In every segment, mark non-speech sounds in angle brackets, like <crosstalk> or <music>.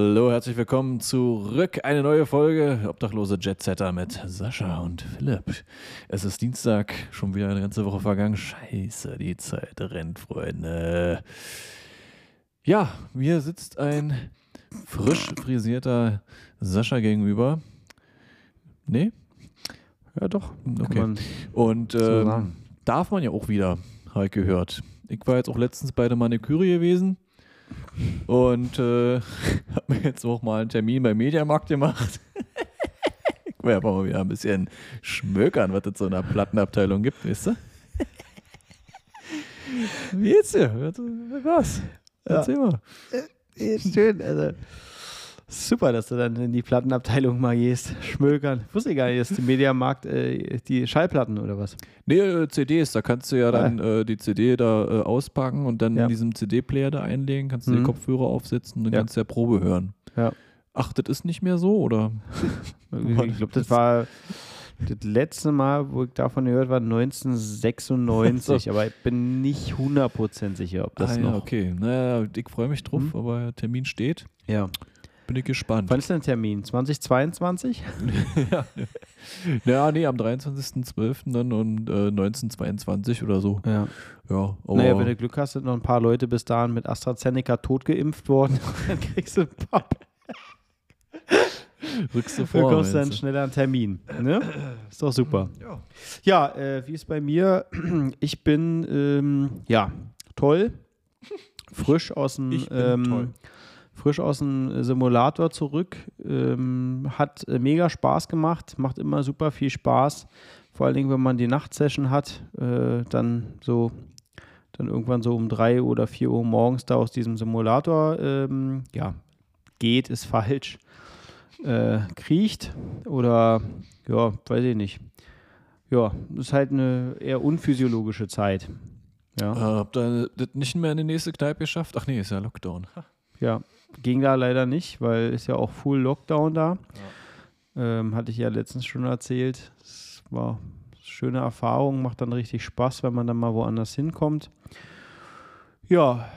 Hallo, herzlich willkommen zurück. Eine neue Folge Obdachlose Jetsetter mit Sascha und Philipp. Es ist Dienstag, schon wieder eine ganze Woche vergangen. Scheiße, die Zeit rennt, Freunde. Ja, mir sitzt ein frisch frisierter Sascha gegenüber. Nee? Ja, doch. Okay. man Und ähm, darf man ja auch wieder, habe ich gehört. Ich war jetzt auch letztens bei der Maniküre gewesen und äh, <laughs> habe mir jetzt auch mal einen Termin beim Mediamarkt gemacht. <laughs> ich will aber mal wieder ein bisschen schmökern, was es so in der Plattenabteilung gibt, weißt du? Wie geht's dir? Was? Erzähl mal. Ist schön, also super, dass du dann in die Plattenabteilung mal gehst, schmökern. Ich wusste gar nicht, dass die Mediamarkt äh, die Schallplatten oder was? Nee, äh, CDs, da kannst du ja dann äh, die CD da äh, auspacken und dann Ja. in diesem CD-Player da einlegen, kannst du die Mhm. Kopfhörer aufsetzen und dann Ja. kannst du ja Probe hören. Ja. Ach, das ist nicht mehr so, oder? <laughs> Ich glaube, das war das letzte Mal, wo ich davon gehört war, 1996, <laughs> aber ich bin nicht 100% sicher, ob das ah, ja, noch. okay. Naja, ich freue mich drauf, Mhm. aber der Termin steht. Ja. Bin ich gespannt. Wann ist denn der Termin? 2022? <laughs> ja. ja, nee, am 23.12. dann und äh, 1922 oder so. Ja. Ja, naja, wenn du Glück hast, sind noch ein paar Leute bis dahin mit AstraZeneca totgeimpft worden. <laughs> dann kriegst du ein paar rückst du Du vor. kommst dann du? schneller einen Termin. Ne? Ist doch super. Ja. Ja, äh, wie ist bei mir? <clears throat> Ich bin, ähm, ja, toll. <laughs> Frisch aus dem, Ich bin ähm, toll. Frisch aus dem Simulator zurück. Ähm, hat äh, mega Spaß gemacht, macht immer super viel Spaß. Vor allen Dingen, wenn man die Nachtsession hat, äh, dann so, dann irgendwann so um drei oder vier Uhr morgens da aus diesem Simulator, ähm, ja, geht, ist falsch, äh, kriecht oder, ja, weiß ich nicht. Ja, ist halt eine eher unphysiologische Zeit. Ja. Äh, habt ihr das nicht mehr in die nächste Kneipe geschafft? Ach nee, ist ja Lockdown. Ja, ging da leider nicht, weil ist ja auch Full Lockdown da. Ähm, hatte ich ja letztens schon erzählt. Es war eine schöne Erfahrung, macht dann richtig Spaß, wenn man dann mal woanders hinkommt. Ja,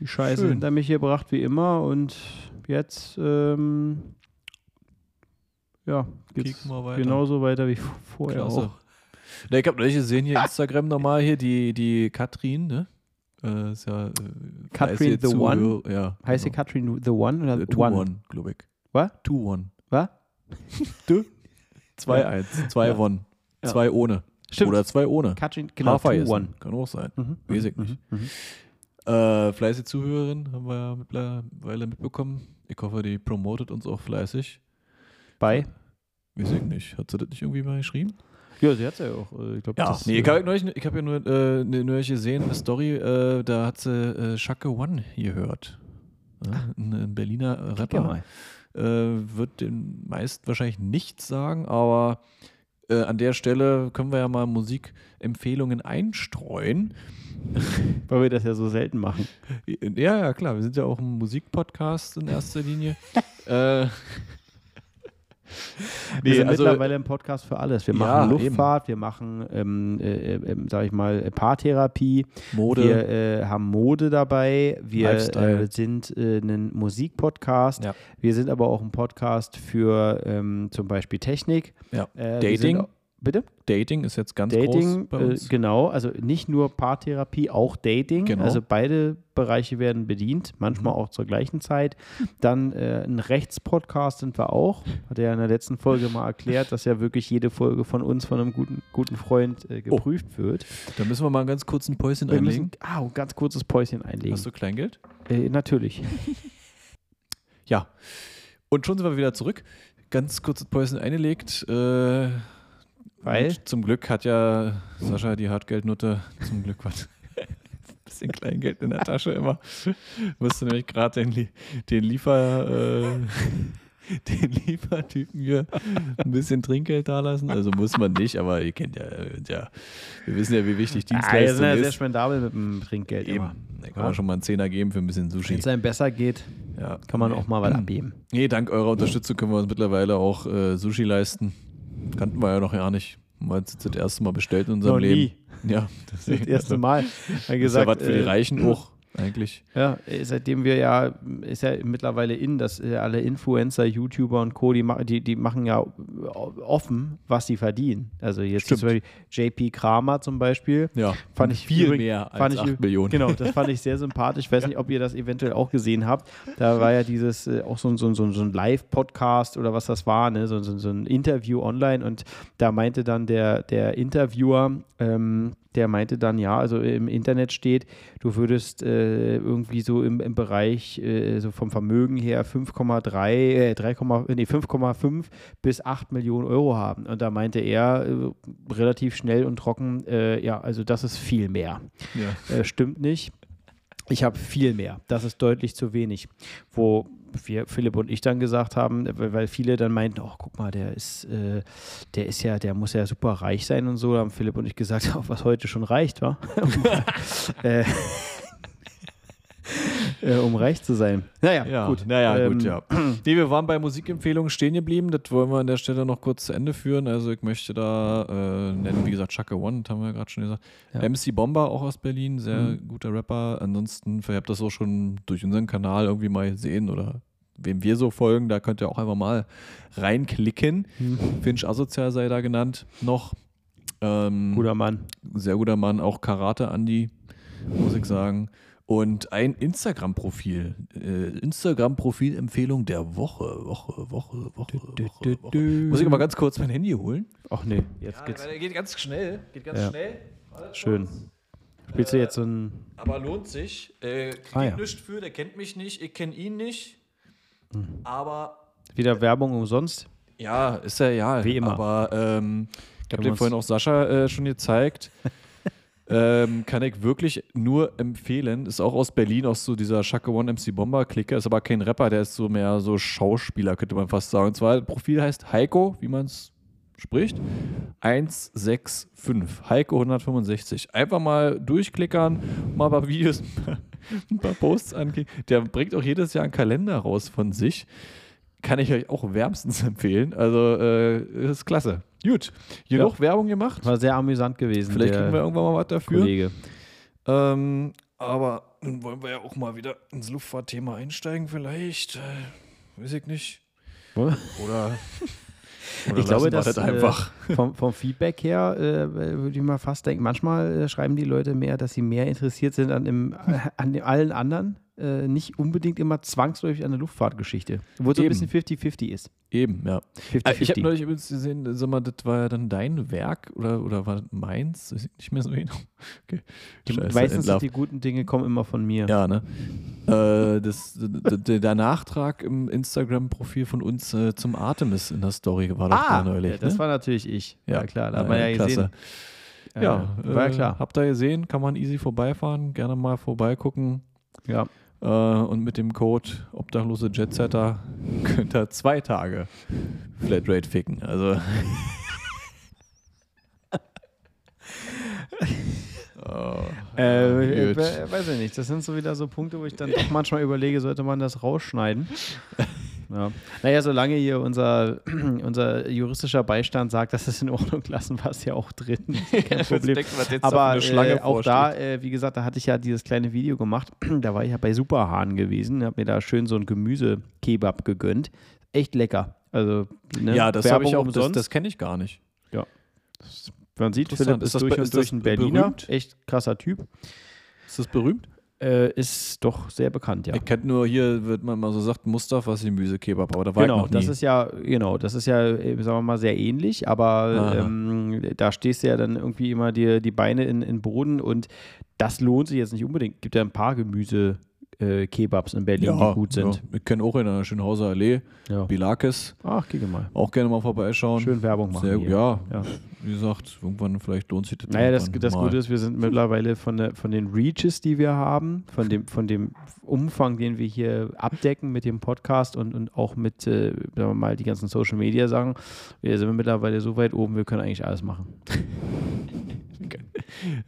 die Scheiße Schön. hinter mich gebracht wie immer und jetzt ähm, ja, geht's weiter. genauso weiter wie vorher Klasse. auch. Na, ich habe neulich gesehen hier <laughs> Instagram nochmal hier die, die Katrin, ne? Äh, ist ja, äh, Katrin the Zuhörer- Ja. Heißt sie genau. Katrin the One oder Äh, Two One? One, glaube ich. Was? Two One. Was? <laughs> Du? Zwei Ja. eins. Zwei Ja. One. Ja. Zwei ohne. Stimmt. Oder zwei ohne. Katrin, genau, Hafer. One. Kann auch sein. Mhm. Weiß ich mhm, nicht. mhm. Äh, fleißige Zuhörerin, haben wir ja mittlerweile mitbekommen. Ich hoffe, die promotet uns auch fleißig. Bei? Weiß ich nicht. Hat sie das nicht irgendwie mal geschrieben? Ja, sie hat ja auch. äh, Ich glaube, Ja, das nee, ich habe ich hab ja nur, äh, ne- neulich gesehen, eine Story, äh, da hat sie äh, Shaka One gehört. Ja, ein, ein Berliner ja Rapper. Äh, wird den meisten wahrscheinlich nichts sagen, aber äh, an der Stelle können wir ja mal Musikempfehlungen einstreuen. <laughs> Weil wir das ja so selten machen. Ja, ja, klar, wir sind ja auch ein Musikpodcast in erster Linie. <laughs> äh, <laughs> Wir Nee, sind also- mittlerweile ein Podcast für alles. Wir Ja, machen Luftfahrt, wir machen, ähm, äh, äh, sag ich mal, äh, Paartherapie, Mode. wir äh, haben Mode dabei, wir äh, sind äh, ein Musikpodcast, Ja. wir sind aber auch ein Podcast für ähm, zum Beispiel Technik. Ja. Wir Dating. Bitte? Dating ist jetzt ganz groß Dating, bei äh, uns. genau, also nicht nur Paartherapie, auch Dating. Genau. Also beide Bereiche werden bedient, manchmal Mhm. auch zur gleichen Zeit. Dann äh, ein Rechtspodcast sind wir auch. Hat er ja in der letzten Folge mal erklärt, dass ja wirklich jede Folge von uns, von einem guten, guten Freund äh, geprüft wird. Da müssen wir mal ganz kurz ein Päuschen Wir einlegen. müssen ah, ein ganz kurzes Päuschen einlegen. Hast du Kleingeld? Äh, natürlich. <laughs> Ja. Und schon sind wir wieder zurück. Ganz kurzes Päuschen eingelegt. Äh, Weil? und Zum Glück hat ja Sascha die Hartgeldnutte zum Glück was. <laughs> Bisschen Kleingeld in der Tasche immer. Musste nämlich gerade den, den Liefer. Äh, <laughs> den Liefertypen hier ein bisschen Trinkgeld dalassen. Also muss man nicht, aber ihr kennt ja, ja wir wissen ja, wie wichtig Ah, wir Dienstleistung sind ja sehr ist. spendabel mit dem Trinkgeld. Eben. immer. Da kann man schon mal einen Zehner geben für ein bisschen Sushi. Wenn es einem besser geht, Ja. kann man auch mal was abgeben. Nee, dank eurer Unterstützung können wir uns mittlerweile auch äh, Sushi leisten. Kannten wir ja noch gar nicht. Jetzt das erste Mal bestellt in unserem Noch Leben. nie. Ja, <laughs> Das erste Mal. <laughs> Er Das ist ja gesagt, was für die äh, Reichen <clears throat> auch. Eigentlich. Ja, äh, seitdem wir ja, ist ja mittlerweile in, dass äh, alle Influencer, YouTuber und Co., die, die, die machen ja offen, was sie verdienen. Also jetzt zum Beispiel JP Kramer zum Beispiel. Ja, Fand ich viel übrig- mehr als fand ich 8 ü- Millionen. Genau, das <laughs> fand ich sehr sympathisch. Ich weiß nicht, ob ihr das eventuell auch gesehen habt. Da war ja dieses, äh, auch so, ein- so, ein- so, so ein Live-Podcast oder was das war, ne? so, so, so ein Interview online und da meinte dann der, der Interviewer, ähm, der meinte dann, ja, also im Internet steht, du würdest äh, irgendwie so im, im Bereich äh, so vom Vermögen her 5,3, äh, 3, nee, 5,5 bis 8 Millionen Euro haben. Und da meinte er äh, relativ schnell und trocken, äh, ja, also das ist viel mehr. Ja. Äh, stimmt nicht. Ich habe viel mehr. Das ist deutlich zu wenig. Wo wir, Philipp und ich dann gesagt haben, äh, weil viele dann meinten, oh, guck mal, der ist, äh, der ist ja, der muss ja super reich sein und so. Da haben Philipp und ich gesagt, oh, <laughs> was heute schon reicht, wa? <laughs> äh, äh, um reich zu sein. Naja, Ja, gut. Naja, Ähm, gut, ja. <clears throat> Nee, wir waren bei Musikempfehlungen stehen geblieben. Das wollen wir an der Stelle noch kurz zu Ende führen. Also ich möchte da äh, nennen, wie gesagt, Chaka One, das haben wir ja gerade schon gesagt. Ja. MC Bomber auch aus Berlin, sehr Mhm. guter Rapper. Ansonsten, ihr habt das auch schon durch unseren Kanal irgendwie mal gesehen oder wem wir so folgen, da könnt ihr auch einfach mal reinklicken. Mhm. Finch Asozial sei da genannt noch. Ähm, Guter Mann. sehr guter Mann, auch Karate Andy, muss ich sagen. Und ein Instagram-Profil. Äh, Instagram-Profil-Empfehlung der Woche. Woche, Woche, Woche, Woche, Woche. Muss ich aber ganz kurz mein Handy holen? Ach nee, jetzt geht's. geht ganz schnell. Geht ganz Ja. schnell. Schön. Spielst du jetzt so ein. Aber lohnt sich. Äh, kriegt Ah, ja. nichts für, der kennt mich nicht, ich kenne ihn nicht. Aber Wieder Werbung umsonst? Ja, ist ja real. Wie immer. Aber ähm, ich habe uns- vorhin auch Sascha äh, schon gezeigt. <laughs> ähm, kann ich wirklich nur empfehlen. Ist auch aus Berlin, aus so dieser Shaka One MC Bomber Clique. Ist aber kein Rapper, der ist so mehr so Schauspieler, könnte man fast sagen. Und zwar, das Profil heißt Heiko, wie man es spricht. 165. Heiko 165. Einfach mal durchklickern, mal ein paar Videos, <laughs> ein paar Posts angehen. Der bringt auch jedes Jahr einen Kalender raus von sich kann ich euch auch wärmstens <laughs> empfehlen. Also, äh, ist klasse. Gut, genug Werbung gemacht. War sehr amüsant gewesen. Vielleicht kriegen wir irgendwann mal was dafür. Kollege. Ähm, aber nun wollen wir ja auch mal wieder ins Luftfahrtthema einsteigen, vielleicht. Äh, weiß ich nicht. Oder. <laughs> oder Ich glaube, lassen wir dass einfach. Äh, vom, vom Feedback her äh, würde ich mal fast denken, manchmal äh, schreiben die Leute mehr, dass sie mehr interessiert sind an, dem, äh, an allen anderen, äh, nicht unbedingt immer zwangsläufig an der Luftfahrtgeschichte. Wo es so ein bisschen 50-50 ist. Eben, ja. Äh, Ich habe 50-50. neulich übrigens gesehen, sag mal, das war ja dann dein Werk oder, oder war das meins? Ich nicht mehr so genau. <laughs> Okay. Die- Scheiße, Meistens sind die guten Dinge kommen immer von mir. Ja, ne? äh, das, der Nachtrag im Instagram-Profil von uns äh, zum Artemis in der Story war doch da neulich. ja, das ne? war natürlich ich. Ja, Ja. klar, da hat man ja klasse. gesehen. ja, war ja äh, klar. Habt ihr gesehen, kann man easy vorbeifahren, gerne mal vorbeigucken. Ja. Äh, und mit dem Code Obdachlose Jetsetter <laughs> könnt ihr zwei Tage Flatrate ficken. Also. <laughs> oh, Äh, äh, weiß ich nicht. Das sind so wieder so Punkte, wo ich dann doch manchmal überlege, sollte man das rausschneiden. <laughs> Ja. Naja, solange hier unser, <clears throat> unser juristischer Beistand sagt, dass es in Ordnung <laughs> lassen, war es ja auch drin. <laughs> Kein Problem. Für Aber äh, auch da, äh, wie gesagt, da hatte ich ja dieses kleine Video gemacht. <clears throat> da war ich ja bei Superhahn gewesen, habe mir da schön so ein Gemüse-Kebab gegönnt. Echt lecker. Also, ne? ja, das habe ich auch, das, umsonst. das kenne ich gar nicht. Man sieht. Philipp Ist ist, das durch und ist durch das ein Berliner. berühmt? Echt krasser Typ. Ist das berühmt? Äh, ist doch sehr bekannt, ja. Ich kenne nur hier, wird man mal so sagt, Mustafa Gemüsekebab, aber da war Genau, ich noch nie. das ist ja, genau, das ist ja, äh, sagen wir mal, sehr ähnlich, aber ähm, da stehst du ja dann irgendwie immer die, die Beine in den Boden und das lohnt sich jetzt nicht unbedingt. Gibt ja ein paar Gemüse. Äh, Kebabs in Berlin, die gut sind. Ja. Ich kenne auch in der Schönhauser Allee, Ja. Bilakis, Ach, gucke mal. auch gerne mal vorbeischauen. Schön Werbung machen. Sehr, ja, Ja. wie gesagt, irgendwann vielleicht lohnt sich das. Naja, das, das. Gute ist, wir sind mittlerweile von, der, von den Reaches, die wir haben, von dem, von dem Umfang, den wir hier abdecken mit dem Podcast und, und auch mit, äh, sagen wir mal, die ganzen Social Media Sachen, wir sind mittlerweile so weit oben, wir können eigentlich alles machen. <laughs>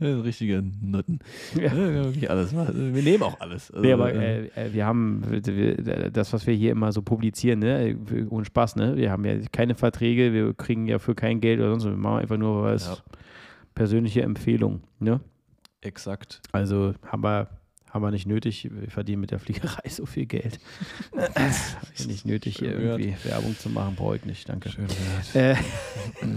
Ja, richtige Nutten. Ja. Ja. wirklich alles. Wir nehmen auch alles. Also, Nee, aber äh, äh, äh, wir haben wir, das, was wir hier immer so publizieren, ne, ohne Spaß, ne? Wir haben ja keine Verträge, wir kriegen ja für kein Geld oder sonst was. Wir machen einfach nur was Ja. persönliche Empfehlung, ne? exakt. Also haben wir, haben wir nicht nötig. Wir verdienen mit der Fliegerei <laughs> so viel Geld. <laughs> Ist nicht nötig, hier Schön irgendwie Werbung zu machen. Brauche ich nicht, danke. Schön. Äh,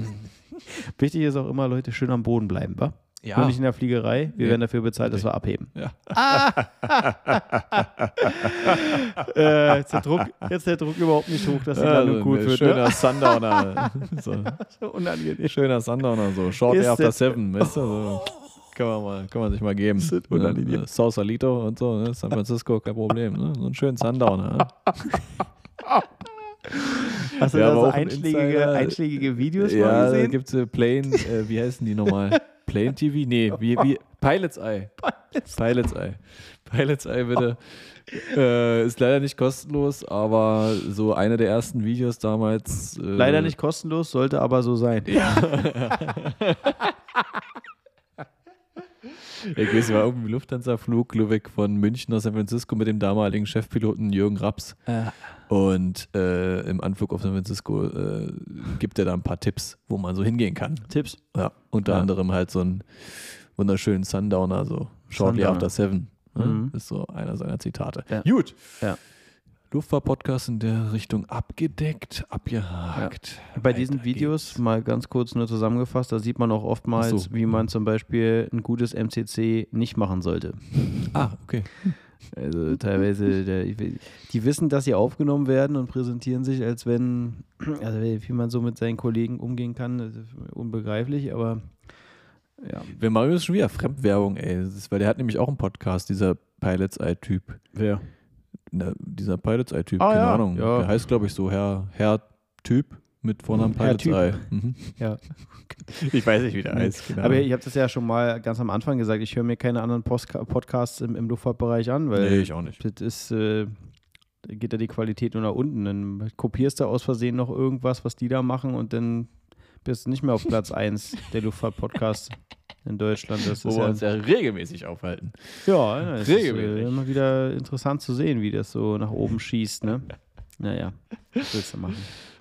<laughs> wichtig ist auch immer, Leute, schön am Boden bleiben, wa? Nur nicht in der Fliegerei. Wir Nee. werden dafür bezahlt, dass wir abheben. Ja. <laughs> äh, jetzt, der Druck, jetzt der Druck überhaupt nicht hoch, dass die Landung gut ein wird. schöner Ne? Sundowner. <laughs> so, So unangenehm. schöner Sundowner, so Short Ist After das- Seven, weißt du? So. Kann, man mal, kann man sich mal geben. ist unangenehm. Äh, Sausalito und so, ne? San Francisco, kein Problem. Ne? So einen schönen Sundowner. Ne? <laughs> Hast du da so einschlägige, Videos mal Ja, da gesehen? gibt es äh, Plane, äh, wie heißen die nochmal? Plane TV? Nee, wie, wie, <laughs> Pilot's Eye. Pilot's Eye. Pilot's Eye, bitte. <laughs> Äh, ist leider nicht kostenlos, aber so eine der ersten Videos damals. Äh, Leider nicht kostenlos, sollte aber so sein. <laughs> Ich weiß, war irgendwie Lufthansa-Flug, Lübeck von München nach San Francisco mit dem damaligen Chefpiloten Jürgen Raps. Und äh, im Anflug auf San Francisco äh, gibt er da ein paar Tipps, wo man so hingehen kann. Tipps. Ja, unter Ja. anderem halt so einen wunderschönen Sundowner, so Shortly Sundowner. After Seven. Ne? Mhm. Ist so einer seiner Zitate. Ja. Gut. Ja. Luftfahrt-Podcast in der Richtung abgedeckt, abgehakt. Bei diesen Videos, geht's. mal ganz kurz nur zusammengefasst, da sieht man auch oftmals, so. wie man zum Beispiel ein gutes MCC nicht machen sollte. Ah, okay. Also teilweise, der, die wissen, dass sie aufgenommen werden und präsentieren sich, als wenn, also wie man so mit seinen Kollegen umgehen kann, das ist unbegreiflich, aber ja. Wir machen jetzt schon wieder Fremdwerbung, ey. Das ist, weil der hat nämlich auch einen Podcast, dieser Pilots Eye-Typ. Wer? Ne, dieser Pilots Eye-Typ, Ah, keine ja. Ahnung. Ja. Der heißt, glaube ich, so Herr, Herr Typ mit Vornamen Pilots. Eye. Mhm. <laughs> Ja. <laughs> Ich weiß nicht, wie der heißt. keine Aber ich habe das ja schon mal ganz am Anfang gesagt, ich höre mir keine anderen Postka Podcasts im, im Luftfahrtbereich an, weil nee, ich auch nicht. das ist, äh, da geht ja die Qualität nur nach unten. Dann kopierst du aus Versehen noch irgendwas, was die da machen und dann bist du nicht mehr auf Platz 1 der Luftfahrt-Podcasts in Deutschland. Das Wo wir ja, uns ja regelmäßig aufhalten. ja, es ist äh, regelmäßig. immer wieder interessant zu sehen, wie das so nach oben schießt. Ne? Naja, was willst du machen?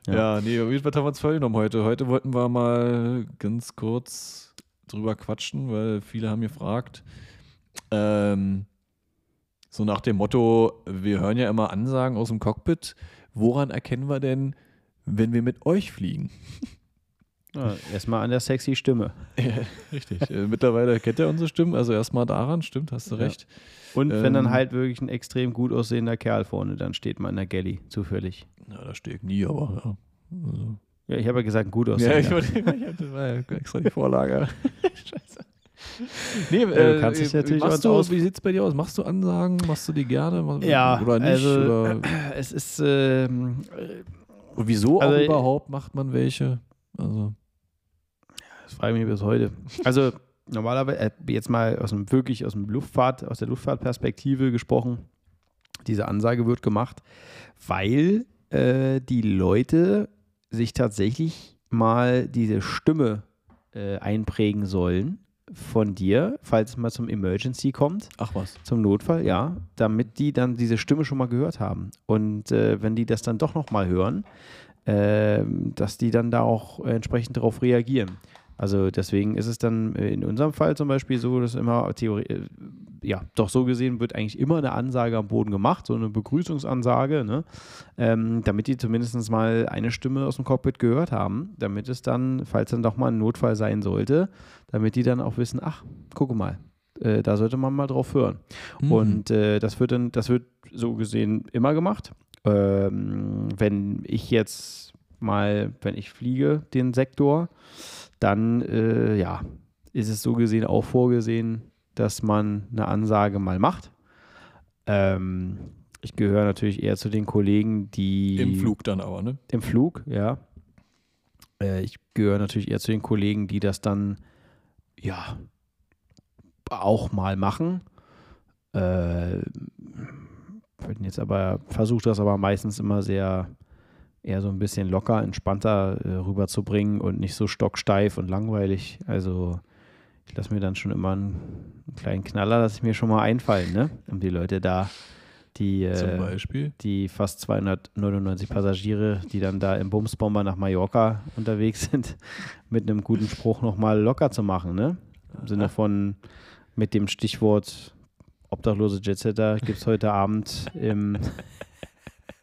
Ja. Ja, nee, was haben wir uns vorgenommen heute? Heute wollten wir mal ganz kurz drüber quatschen, weil viele haben gefragt. Ähm, so nach dem Motto, wir hören ja immer Ansagen aus dem Cockpit. Woran erkennen wir denn, wenn wir mit euch fliegen? Ja, Erstmal an der sexy Stimme. Richtig. äh, mittlerweile kennt er unsere Stimmen, also erstmal daran, stimmt, hast du Ja. recht. Und wenn dann Ähm, halt wirklich ein extrem gut aussehender Kerl vorne dann steht, mal in der Galley, zufällig. Ja, da stehe ich nie, aber ja. Also. Ja, ich habe ja gesagt, gut Ja, aussehender. ich, wollte, ich hatte war ja extra die Vorlage. <laughs> Scheiße. Nee, du äh, kannst dich natürlich machst du, aus- wie sieht es bei dir aus? Machst du Ansagen? Machst du die gerne? Ja, Oder nicht? also, oder, es ist, ähm, und wieso also, auch äh, überhaupt macht man welche? Also, das frage ich mich bis heute. Also normalerweise, äh, jetzt mal aus dem wirklich aus dem Luftfahrt, aus der Luftfahrtperspektive gesprochen, diese Ansage wird gemacht, weil äh, die Leute sich tatsächlich mal diese Stimme äh, einprägen sollen von dir, falls es mal zum Emergency kommt. ach was. Zum Notfall, ja, damit die dann diese Stimme schon mal gehört haben. Und äh, wenn die das dann doch nochmal hören, ähm, dass die dann da auch entsprechend darauf reagieren. Also deswegen ist es dann äh, in unserem Fall zum Beispiel so, dass immer Theorie, äh, ja, doch so gesehen wird eigentlich immer eine Ansage am Boden gemacht, so eine Begrüßungsansage, ne? ähm, damit die zumindest mal eine Stimme aus dem Cockpit gehört haben, damit es dann, falls dann doch mal ein Notfall sein sollte, damit die dann auch wissen, ach, gucke mal, äh, da sollte man mal drauf hören. Mhm. Und äh, das wird dann, das wird so gesehen immer gemacht. Ähm, wenn ich jetzt mal, wenn ich fliege, den Sektor, dann äh, ja, ist es so gesehen auch vorgesehen, dass man eine Ansage mal macht. Ähm, ich gehöre natürlich eher zu den Kollegen, die Im Flug dann aber, ne? im Flug, ja. Äh, ich gehöre natürlich eher zu den Kollegen, die das dann ja auch mal machen. Äh, jetzt aber versuche das aber meistens immer sehr eher so ein bisschen locker, entspannter äh, rüberzubringen und nicht so stocksteif und langweilig. Also ich lasse mir dann schon immer einen, einen kleinen Knaller, lasse ich mir schon mal einfallen, ne? Um die Leute da, die äh, die fast 299 Passagiere, die dann da im Bumsbomber nach Mallorca unterwegs sind, <laughs> mit einem guten Spruch nochmal locker zu machen, ne? Im Sinne von mit dem Stichwort obdachlose Jetsetter gibt es heute Abend im <laughs>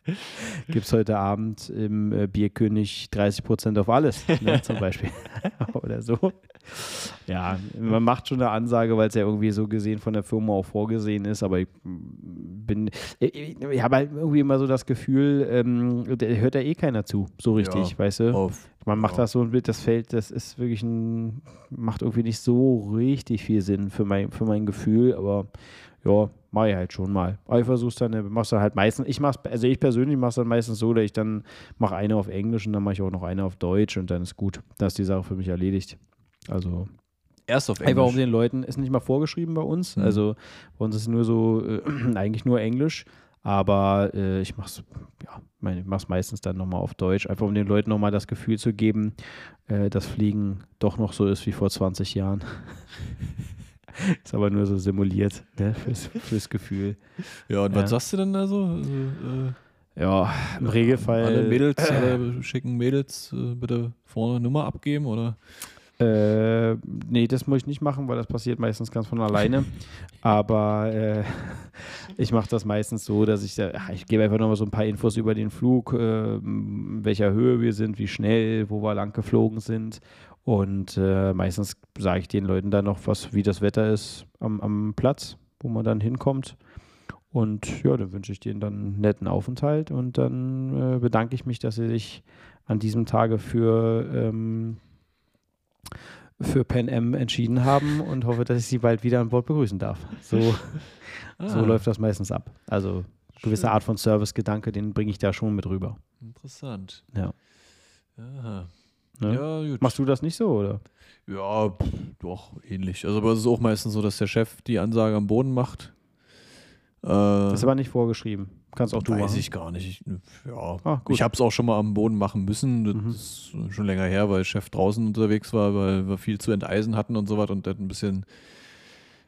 <laughs> gibt es heute Abend im äh, Bierkönig 30% auf alles, ne, <laughs> zum Beispiel. <laughs> Oder so. Ja, man macht schon eine Ansage, weil es ja irgendwie so gesehen von der Firma auch vorgesehen ist, aber ich bin, ich, ich habe halt irgendwie immer so das Gefühl, ähm, hört ja eh keiner zu, so richtig, Ja, weißt du? Auf, Man macht Ja. das so ein Bild, das Feld, das ist wirklich ein, macht irgendwie nicht so richtig viel Sinn für mein, für mein Gefühl, aber ja, mache ich halt schon mal. Aber ich versuch's dann, äh, mach's dann halt meistens, ich mach's, also ich persönlich mach's dann meistens so, dass ich dann mache eine auf Englisch und dann mache ich auch noch eine auf Deutsch und dann ist gut. Dann ist die Sache für mich erledigt. Also erst auf Einfach um Englisch. den Leuten, ist nicht mal vorgeschrieben bei uns. Mhm. Also bei uns ist nur so, äh, <clears throat> eigentlich nur Englisch. Aber äh, ich mach's, ja, meine, ich mach's meistens dann nochmal auf Deutsch, einfach um den Leuten nochmal das Gefühl zu geben, äh, dass Fliegen doch noch so ist wie vor 20 Jahren. <laughs> <laughs> ist aber nur so simuliert, ne, fürs, fürs Gefühl. Ja, und Ja. was sagst du denn da so? Also, äh, Ja, im Regelfall. Alle Mädels, alle schicken Mädels äh, bitte vorne Nummer abgeben oder? Äh, nee, das muss ich nicht machen, weil das passiert meistens ganz von alleine. <laughs> Aber äh, ich mache das meistens so, dass ich, ach, ich gebe einfach nochmal so ein paar Infos über den Flug, äh, in welcher Höhe wir sind, wie schnell, wo wir lang geflogen sind. Und äh, meistens sage ich den Leuten dann noch was, wie das Wetter ist am, am Platz, wo man dann hinkommt. Und ja, dann wünsche ich denen dann einen netten Aufenthalt und dann äh, bedanke ich mich, dass sie sich an diesem Tage für ähm, für Pan Am entschieden haben und hoffe, dass ich sie bald wieder an Bord begrüßen darf. So, <laughs> so Ah, läuft das meistens ab. Also gewisse schön. Art von Servicegedanke, den bringe ich da schon mit rüber. Interessant. Ja. Aha. Ne? Ja, gut. Machst du das nicht so, oder? Ja, pff, doch, ähnlich. Also, aber es ist auch meistens so, dass der Chef die Ansage am Boden macht. Äh, Das ist aber nicht vorgeschrieben. Kannst auch du weiß machen. ich gar nicht. Ich, ja, Ah, ich habe es auch schon mal am Boden machen müssen. Das Mhm. ist schon länger her, weil Chef draußen unterwegs war, weil wir viel zu enteisen hatten und so was und das ein bisschen,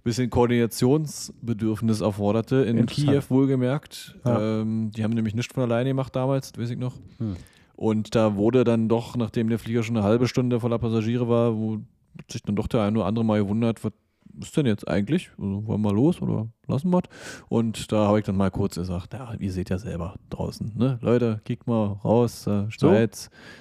bisschen Koordinationsbedürfnis erforderte. In. Kiew wohlgemerkt. Ja. Ähm, die haben nämlich nicht von alleine gemacht damals, weiß ich noch. Hm. Und da wurde dann doch, nachdem der Flieger schon eine halbe Stunde voller Passagiere war, wo sich dann doch der eine oder andere mal gewundert, was ist denn jetzt eigentlich? Also, wollen wir los oder lassen wir Und da habe ich dann mal kurz gesagt, ja, ihr seht ja selber draußen, ne? Leute, kickt mal raus, äh.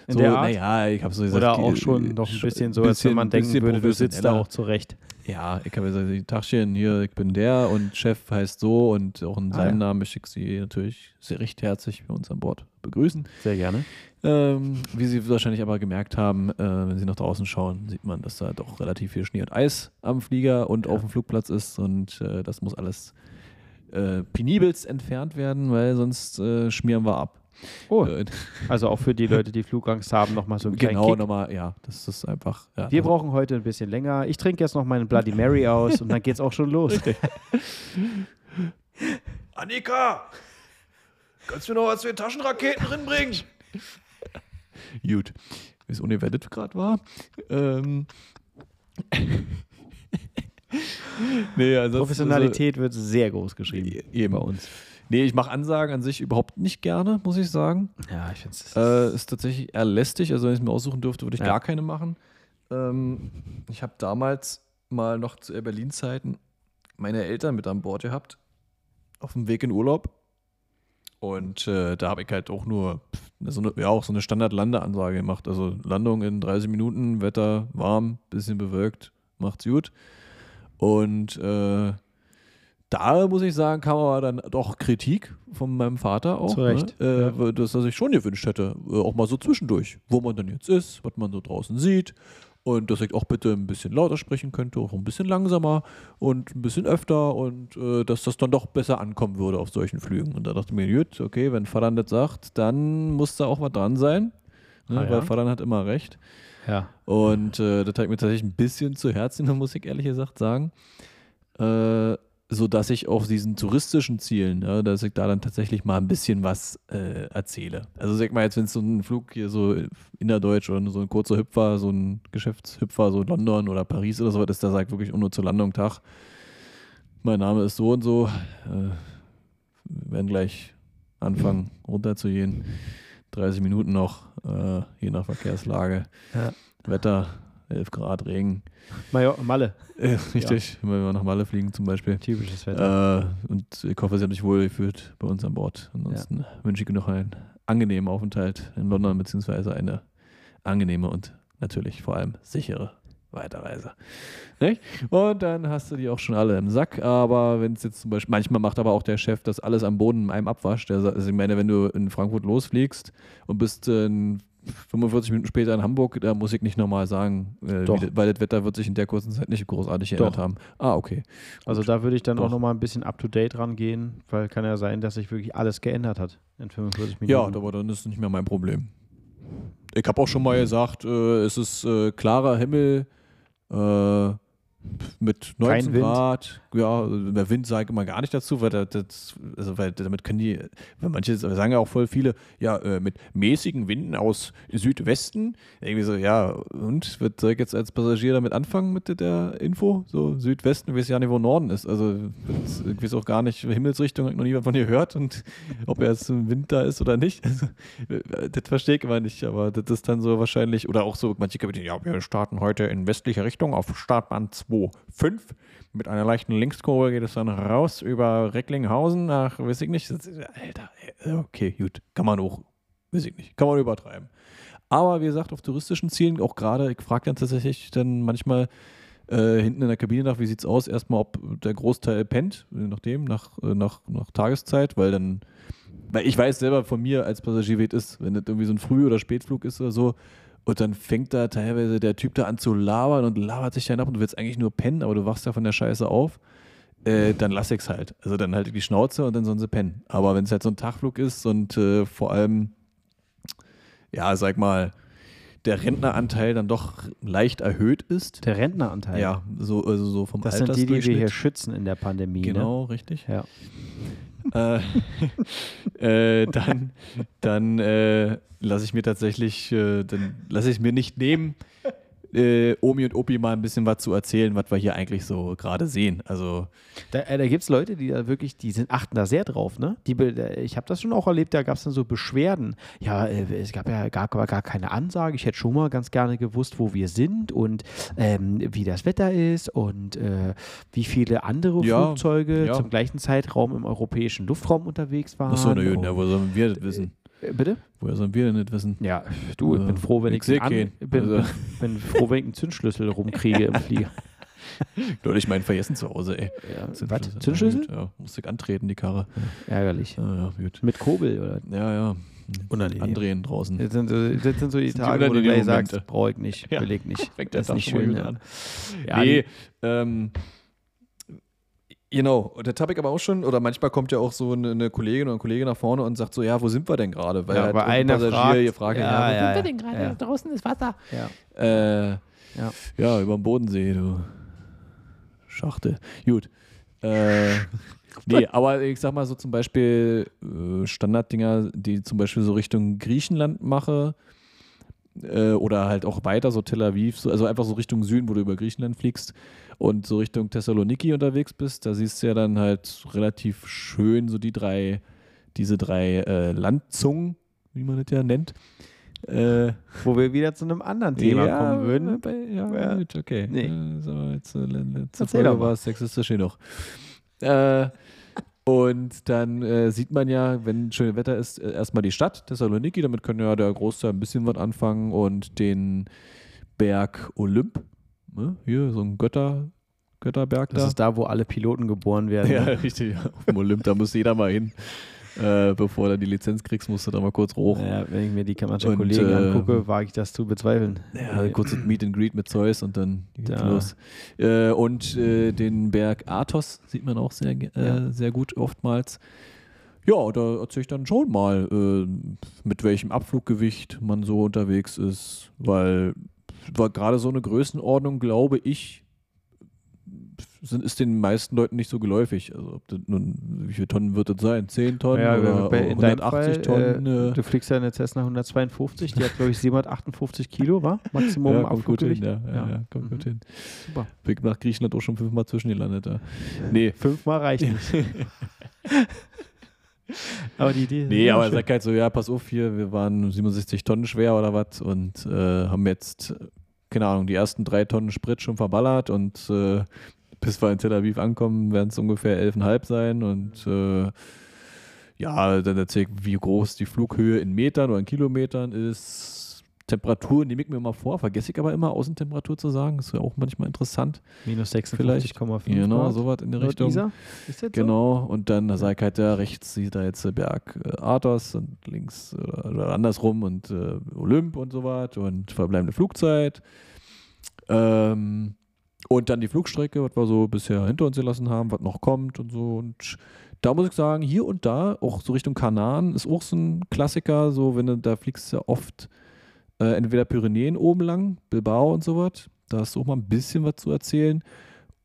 In so, Art? naja, ich habe so gesagt. Oder auch schon noch ein bisschen so, als wenn man denken bisschen würde, du sitzt da auch zurecht. Ja, ich habe gesagt, Tachchen, hier, ich bin der und Chef heißt so und auch in Ah, seinem ja. Namen ich Sie natürlich sehr recht herzlich bei uns an Bord begrüßen. Sehr gerne. Ähm, wie Sie wahrscheinlich aber gemerkt haben, äh, wenn Sie nach draußen schauen, sieht man, dass da doch relativ viel Schnee und Eis am Flieger und Ja. auf dem Flugplatz ist und äh, das muss alles äh, penibelst entfernt werden, weil sonst äh, schmieren wir ab. Oh, Äh, <laughs> also auch für die Leute, die Flugangst haben, nochmal so einen kleinen genau, nochmal, ja, das ist einfach. Ja, Wir brauchen heute ein bisschen länger. Ich trinke jetzt noch meinen Bloody Mary aus und dann geht's auch schon los. <laughs> Annika! Kannst du mir noch was für Taschenraketen drinbringen? <laughs> Gut. Wie es ungewertet gerade war. Ähm. <laughs> nee, also Professionalität wird sehr groß geschrieben Also, eben. bei uns. Nee, ich mache Ansagen an sich überhaupt nicht gerne, muss ich sagen. Ja, ich finde es. Äh, ist tatsächlich eher lästig. Also, wenn ich es mir aussuchen dürfte, würde ich Ja. gar keine machen. Ähm, ich habe damals mal noch zu Air Berlin-Zeiten meine Eltern mit an Bord gehabt. Auf dem Weg in Urlaub. Und äh, da habe ich halt auch nur so eine, ja, auch so eine Standard-Landeansage gemacht. Also Landung in 30 Minuten, Wetter warm, bisschen bewölkt, macht's gut. Und äh, da muss ich sagen, kam aber dann doch Kritik von meinem Vater auch. Zu Recht, Ne? Äh, Dass er sich schon gewünscht hätte, äh, auch mal so zwischendurch, wo man dann jetzt ist, was man so draußen sieht. Und dass ich auch bitte ein bisschen lauter sprechen könnte, auch ein bisschen langsamer und ein bisschen öfter und äh, dass das dann doch besser ankommen würde auf solchen Flügen. Und da dachte ich mir, gut, okay, wenn Vater das sagt, dann muss da auch was dran sein. Ne? Ah, ja. Weil Vater hat immer recht. Ja. Und äh, das hat mir tatsächlich ein bisschen zu Herzen, <laughs> muss ich ehrlich gesagt sagen. Äh, so dass ich auf diesen touristischen Zielen, ja, dass ich da dann tatsächlich mal ein bisschen was äh, erzähle. Also sag mal jetzt, wenn es so ein Flug hier so innerdeutsch oder so ein kurzer Hüpfer, so ein Geschäftshüpfer, so London oder Paris oder so was ist, da sagt wirklich nur zur Landung Tag. Mein Name ist so und so. Äh, wir werden gleich anfangen runterzugehen. 30 Minuten noch, äh, je nach Verkehrslage. Ja. Wetter 11 Grad, Regen. Major Malle. Äh, richtig, wenn wir nach Malle fliegen zum Beispiel. Typisches Wetter. Äh, und ich hoffe, Sie haben sich wohl gefühlt bei uns an Bord. Ansonsten wünsche ich Ihnen noch einen angenehmen Aufenthalt in London, beziehungsweise eine angenehme und natürlich vor allem sichere Weiterreise. Nicht? Und dann hast du die auch schon alle im Sack. Aber wenn es jetzt zum Beispiel, manchmal macht aber auch der Chef das alles am Boden in einem Abwasch. Der, also ich meine, wenn du in Frankfurt losfliegst und bist in 45 Minuten später in Hamburg, da muss ich nicht nochmal sagen, äh, wie, weil das Wetter wird sich in der kurzen Zeit nicht großartig geändert Doch. haben. Ah, okay. Also da würde ich dann auch Doch. nochmal ein bisschen up-to-date rangehen, weil kann ja sein, dass sich wirklich alles geändert hat in 45 Ja, Minuten. aber dann ist es nicht mehr mein Problem. Ich habe auch schon mal gesagt, äh, es ist äh, klarer Himmel äh, mit 19 Wind. Grad. Ja, der Wind ich immer gar nicht dazu, weil, das- also weil damit können die, weil manche sagen ja auch voll viele, ja, äh, mit mäßigen Winden aus Südwesten. Irgendwie so, ja, und wird ich jetzt als Passagier damit anfangen mit der Info? So Südwesten, ich weiß ja nicht, wo Norden ist. Also ich weiß auch gar nicht, Himmelsrichtung, ich noch nie von dir gehört und <laughs> ob er jetzt im Wind da ist oder nicht. Also, <laughs> das verstehe ich immer nicht, aber das ist dann so wahrscheinlich, oder auch so, manche Kapitäne, ja, wir starten heute in westlicher Richtung auf Startbahn 2.5. Mit einer leichten Linkskurve geht es dann raus über Recklinghausen nach, weiß ich nicht, Alter, okay, gut, kann man auch, weiß ich nicht, kann man übertreiben. Aber wie gesagt, auf touristischen Zielen, auch gerade, ich frage dann tatsächlich dann manchmal äh, hinten in der Kabine nach, wie sieht's aus, erstmal, ob der Großteil pennt, nachdem, nach, äh, nach, nach Tageszeit, weil dann, weil ich weiß selber von mir als Passagier, wie es ist, wenn das irgendwie so ein Früh- oder Spätflug ist oder so, und dann fängt da teilweise der Typ da an zu labern und labert sich dann ab und du willst eigentlich nur pennen, aber du wachst ja von der Scheiße auf. Äh, dann lass ich's halt. Also dann halt die Schnauze und dann sollen sie pennen. Aber wenn es halt so ein Tagflug ist und äh, vor allem, ja, sag mal, der Rentneranteil dann doch leicht erhöht ist. Der Rentneranteil. Ja, so, also so vom Das sind die, die wir hier schützen in der Pandemie. Genau, richtig. Ne? äh, Ja. <laughs> äh, dann dann äh, lasse ich mir tatsächlich, äh, dann lasse ich mir nicht nehmen, äh, Omi und Opi mal ein bisschen was zu erzählen, was wir hier eigentlich so gerade sehen. Also Da, äh, da gibt es Leute, die da wirklich, die sind, achten da sehr drauf, ne? Die, ich habe das schon auch erlebt, da gab es dann so Beschwerden. Ja, äh, es gab ja gar, gar keine Ansage. Ich hätte schon mal ganz gerne gewusst, wo wir sind und ähm, wie das Wetter ist und äh, wie viele andere Ja, Flugzeuge ja. zum gleichen Zeitraum im europäischen Luftraum unterwegs waren. achso, gut, und, na, wo sollen wir das wissen? Bitte? Woher sollen wir denn das wissen? Ja, du, ich Also, bin froh, wenn ich ich, keinen. an, bin, Also. bin, froh, wenn ich einen Zündschlüssel rumkriege im Flieger. <laughs> Leute, ich meinen vergessen zu Hause, ey. Ja, Zündschlüssel. was? Zündschlüssel? Ja, musste ich antreten, die Karre. Ärgerlich. Ja, ja, gut. Mit Kurbel oder? Ja, ja. Unangenehm. Andrehen draußen. Das sind so, das sind so die sind die Tage, wo du gleich sagst, brauche ich nicht, Ja. will ich nicht. <laughs> Fängt das ist Tag nicht schön. Ja. an. Ja, nee, die- ähm, genau. Das habe ich aber auch schon, oder manchmal kommt ja auch so eine, eine Kollegin oder ein Kollege nach vorne und sagt so, ja, wo sind wir denn gerade? Weil Ja, halt einer Passagier fragt- hier fragt, Ja, ja, wo sind wir denn gerade? Draußen ist Wasser. Ja. Äh, Ja. ja, über dem Bodensee, du. Schachtel. Gut. Äh, <laughs> nee, aber ich sag mal so zum Beispiel äh, Standarddinger, die zum Beispiel so Richtung Griechenland mache äh, oder halt auch weiter, so Tel Aviv, so, also einfach so Richtung Süden, wo du über Griechenland fliegst und so Richtung Thessaloniki unterwegs bist, da siehst du ja dann halt relativ schön so die drei, diese drei äh, Landzungen, wie man das ja nennt. Äh, Wo wir wieder zu einem anderen Thema ja, kommen würden. Bei, ja, Ja. gut, okay. Nee. Äh, so, jetzt, letzte Folge war es sexistisch genug. Äh, und dann äh, sieht man ja, wenn schönes Wetter ist, äh, erstmal die Stadt Thessaloniki, damit können ja der Großteil ein bisschen was anfangen und den Berg Olymp, ne? hier so ein Götter, Götterberg Das da. ist da, wo alle Piloten geboren werden. ja, ne? <laughs> richtig, auf dem Olymp, da muss jeder mal hin. Äh, bevor du die Lizenz kriegst, musst du da mal kurz hoch. Ja, wenn ich mir die Und, Kollegen äh, angucke, wage ich das zu bezweifeln. Ja, kurzes <clears throat> Meet and Greet mit Zeus und dann geht's Da. los. Äh, und äh, den Berg Athos sieht man auch sehr, äh, Ja. sehr gut oftmals. Ja, da erzähle ich dann schon mal, äh, mit welchem Abfluggewicht man so unterwegs ist, weil war gerade so eine Größenordnung, glaube ich, sind, ist den meisten Leuten nicht so geläufig. Also ob das nun, wie viele Tonnen wird das sein? 10 Tonnen Ja, oder bei, in deinem 180 Fall, Tonnen? äh, äh, du fliegst ja eine Cessna 152, die hat, glaube ich, 758 Kilo, war? Maximum ja, kommt gut hin, ja, ja, Ja. ja, kommt Mhm. gut hin. Super. Bin nach Griechenland auch schon fünfmal zwischengelandet da. Nee. Fünfmal reicht nicht. <laughs> <laughs> aber die Idee Nee, ja, aber er schön. sagt halt so, ja, pass auf hier, wir waren 67 Tonnen schwer oder was und äh, haben jetzt keine Ahnung, die ersten drei Tonnen Sprit schon verballert und äh, bis wir in Tel Aviv ankommen, werden es ungefähr elfeinhalb sein und äh, ja, dann erzählt, wie groß die Flughöhe in Metern oder in Kilometern ist. Temperatur nehme ich mir mal vor, vergesse ich aber immer Außentemperatur zu sagen. Das ist ja auch manchmal interessant. Minus Vielleicht. 56,5 Genau, Grad. sowas in der Richtung. Ist das Genau, und dann da sag ich halt, ja, rechts sieht da jetzt der Berg äh, Athos und links äh, oder andersrum und äh, Olymp und so was und verbleibende Flugzeit. Ähm, und dann die Flugstrecke, was wir so bisher hinter uns gelassen haben, was noch kommt und so. Und da muss ich sagen, hier und da, auch so Richtung Kanaren, ist auch so ein Klassiker, so wenn du da fliegst ja oft äh, entweder Pyrenäen oben lang, Bilbao und so was. Da hast du auch mal ein bisschen was zu erzählen.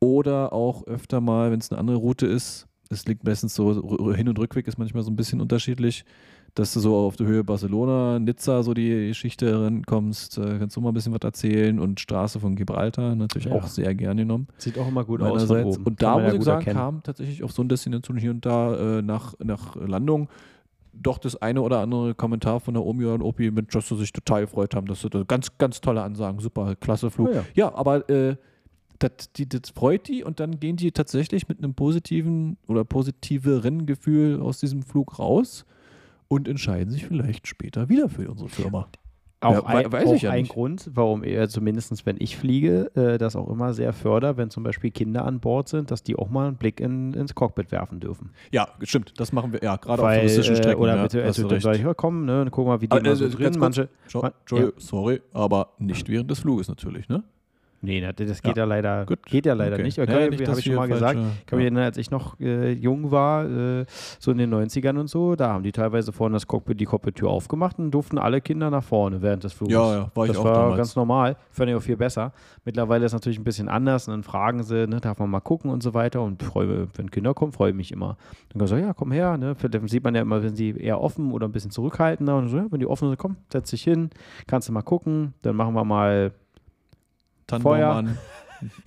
Oder auch öfter mal, wenn es eine andere Route ist, es liegt meistens so, Hin- und Rückweg ist manchmal so ein bisschen unterschiedlich, dass du so auf der Höhe Barcelona, Nizza so die Geschichte rankommst, kannst du mal ein bisschen was erzählen und Straße von Gibraltar natürlich Ja. auch sehr gern genommen. Sieht auch immer gut aus. Und da muss ja ich sagen, erkennen. kam tatsächlich auf so eine Destination hier und da äh, nach, nach Landung doch das eine oder andere Kommentar von der Omi und Opi, mit, dass sie sich total gefreut haben, dass sie da ganz, ganz tolle Ansagen, super, klasse Flug. Oh ja. Ja, aber äh, das, die, das freut die und dann gehen die tatsächlich mit einem positiven oder positiveren Gefühl aus diesem Flug raus und entscheiden sich vielleicht später wieder für unsere Firma. Auch, Ja, ein, auch ja ein. Grund, warum er zumindest, wenn ich fliege, äh, das auch immer sehr fördert, wenn zum Beispiel Kinder an Bord sind, dass die auch mal einen Blick in, ins Cockpit werfen dürfen. Ja, stimmt, das machen wir, ja, gerade auf touristischen äh, Strecken. oder ja, bitte, hast also, dann sage ich, ja, komm, ne, guck mal, wie die Aber, mal so also, drin. kurz, Manche, Schau, Man- sorry, aber nicht während des Fluges natürlich, ne? Nee, das geht ja, leider, Gut. geht ja leider Okay. nicht. Ja, Okay, nicht, habe ich schon mal gesagt. falsche- Ich kann mich erinnern, als ich noch äh, jung war, äh, so in den 90ern und so, da haben die teilweise vorne das Cockpit, die Cockpit-Tür aufgemacht und durften alle Kinder nach vorne während des Fluges. Ja, ja, war ich das auch war damals. ganz normal. Fand ich auch viel besser. Mittlerweile ist es natürlich ein bisschen anders und dann fragen sie, ne, darf man mal gucken und so weiter. Und freue, wenn Kinder kommen, freue ich mich immer. Dann kann ich sagen, ja, komm her. Ne? Dann sieht man ja immer, wenn sie eher offen oder ein bisschen zurückhaltender. Und so, ja, wenn die offen sind, komm, setz dich hin, kannst du mal gucken. Dann machen wir mal Feuer. an.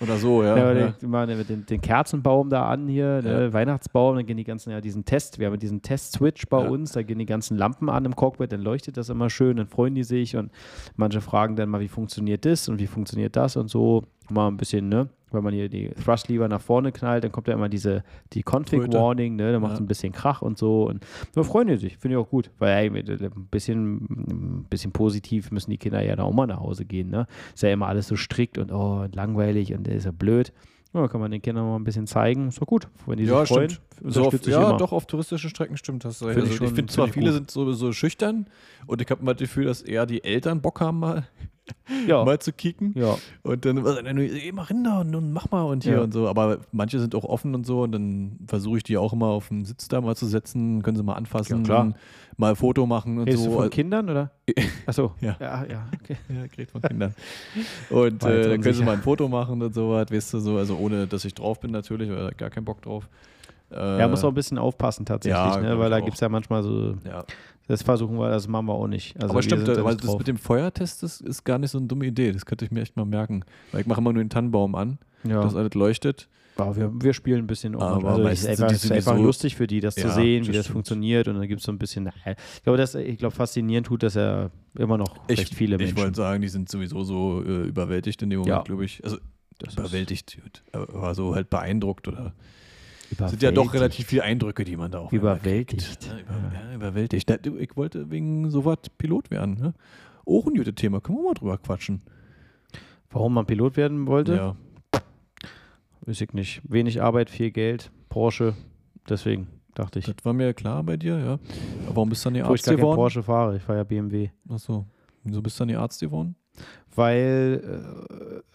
Oder so, ja. <laughs> ja, ja. Den, mal den, den Kerzenbaum da an hier, ne, Weihnachtsbaum, dann gehen die ganzen, ja, diesen Test, wir haben diesen Test-Switch bei uns, da gehen die ganzen Lampen an im Cockpit, dann leuchtet das immer schön, dann freuen die sich und manche fragen dann mal, wie funktioniert das und wie funktioniert das und so. Mal ein bisschen, ne? Wenn man hier die Thrust Lever nach vorne knallt, dann kommt ja immer diese die Config. Warning, ne? Dann macht es Ja. ein bisschen Krach und so. Und da freuen die sich, finde ich auch gut. Weil ey, mit- ein bisschen, ein bisschen positiv müssen die Kinder ja da auch mal nach Hause gehen, ne? Ist ja immer alles so strikt und oh, und langweilig und ist ja blöd. Ja, kann man den Kindern mal ein bisschen zeigen. Ist doch gut. Wenn die sich Ja, freuen, stimmt. So auf, ich ja, immer. doch, auf touristischen Strecken stimmt das. Also, Find ich ich schon- finde zwar, find ich viele gut. sind so, so schüchtern und ich habe immer das Gefühl, dass eher die Eltern Bock haben, mal, <laughs> Ja, mal zu kicken. ja. Und dann, äh, ey, mach hin da und, und mach mal und hier Ja. und so. Aber manche sind auch offen und so und dann versuche ich die auch immer auf den Sitz da mal zu setzen, können sie mal anfassen, Ja, klar. Mal ein Foto machen und Redest so. du von Kindern oder? <laughs> Achso. Ja. ja, ja, okay. Ja, kriegt von Kindern. <laughs> Und äh, dann können sie mal ein Foto machen und so was, weißt du, so, also ohne, dass ich drauf bin natürlich, weil gar keinen Bock drauf. Äh, Ja, muss auch ein bisschen aufpassen tatsächlich, ja, ne? weil da gibt es ja manchmal so, ja. das versuchen wir, das machen wir auch nicht. Also aber stimmt, da nicht das drauf. mit dem Feuertest das ist gar nicht so eine dumme Idee. Das könnte ich mir echt mal merken. Weil ich mache immer nur den Tannenbaum an, ja. dass alles leuchtet. Ja, wir, wir spielen ein bisschen um. Aber also das ist einfach, es einfach sowieso- lustig für die, das zu Ja, sehen, das wie das stimmt. funktioniert. Und dann gibt es so ein bisschen, naja, ich glaube, das, ich glaube, faszinierend tut das ja immer noch Ich, recht viele ich Menschen. wollte sagen, die sind sowieso so äh, überwältigt in dem Moment, Ja. glaube ich. Also Das überwältigt, aber so halt beeindruckt oder sind ja doch relativ viele Eindrücke, die man da auch Überwältigt. Ja, über, ja, überwältigt. Ich wollte wegen sowas Pilot werden. Ne? Auch ein gutes Thema. Können wir mal drüber quatschen. Warum man Pilot werden wollte, Ja. Weiß ich nicht. Wenig Arbeit, viel Geld, Porsche, deswegen dachte ich. Das war mir kklar bei dir, ja. Aber warum bist du dann die Obwohl ich Arzt gar kein geworden? Porsche fahre, ich fahre ja BMW. Achso. Wieso bist du dann die Arzt geworden? Weil,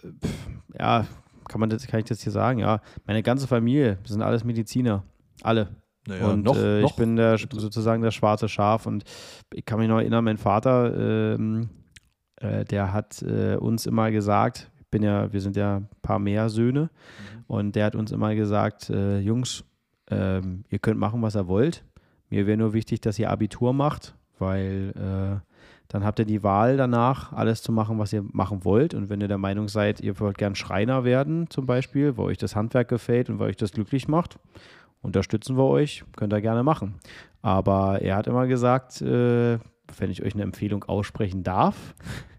äh, pf, ja, kann man das, kann ich das hier sagen? Ja, meine ganze Familie, wir sind alles Mediziner. Alle. Naja, und noch, äh, ich noch. bin der, sozusagen das schwarze Schaf und ich kann mich noch erinnern, mein Vater, ähm, äh, der hat äh, uns immer gesagt, ich bin ja, wir sind ja ein paar mehr Söhne Mhm. und der hat uns immer gesagt, äh, Jungs, ähm, ihr könnt machen, was ihr wollt. Mir wäre nur wichtig, dass ihr Abitur macht, weil äh, dann habt ihr die Wahl danach, alles zu machen, was ihr machen wollt. Und wenn ihr der Meinung seid, ihr wollt gern Schreiner werden, zum Beispiel, weil euch das Handwerk gefällt und weil euch das glücklich macht, unterstützen wir euch, könnt ihr gerne machen. Aber er hat immer gesagt, äh, wenn ich euch eine Empfehlung aussprechen darf,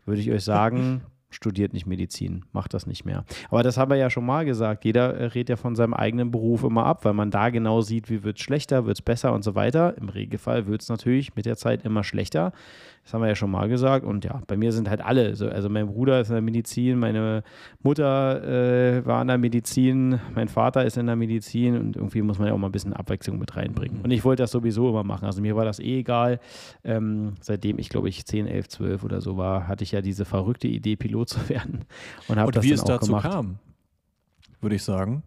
würde ich euch sagen, <laughs> studiert nicht Medizin, macht das nicht mehr. Aber das haben wir ja schon mal gesagt. Jeder äh, redet ja von seinem eigenen Beruf immer ab, weil man da genau sieht, wie wird es schlechter, wird es besser und so weiter. Im Regelfall wird es natürlich mit der Zeit immer schlechter. Das haben wir ja schon mal gesagt. Und ja, bei mir sind halt alle. So, also mein Bruder ist in der Medizin, meine Mutter äh, war in der Medizin, mein Vater ist in der Medizin und irgendwie muss man ja auch mal ein bisschen Abwechslung mit reinbringen. Und ich wollte das sowieso immer machen. Also mir war das eh egal. Ähm, seitdem ich, glaube ich, 10, 11, 12 oder so war, hatte ich ja diese verrückte Idee, Pilot zu <laughs> werden. Und, Und das wie dann es auch dazu gemacht. kam, würde ich sagen,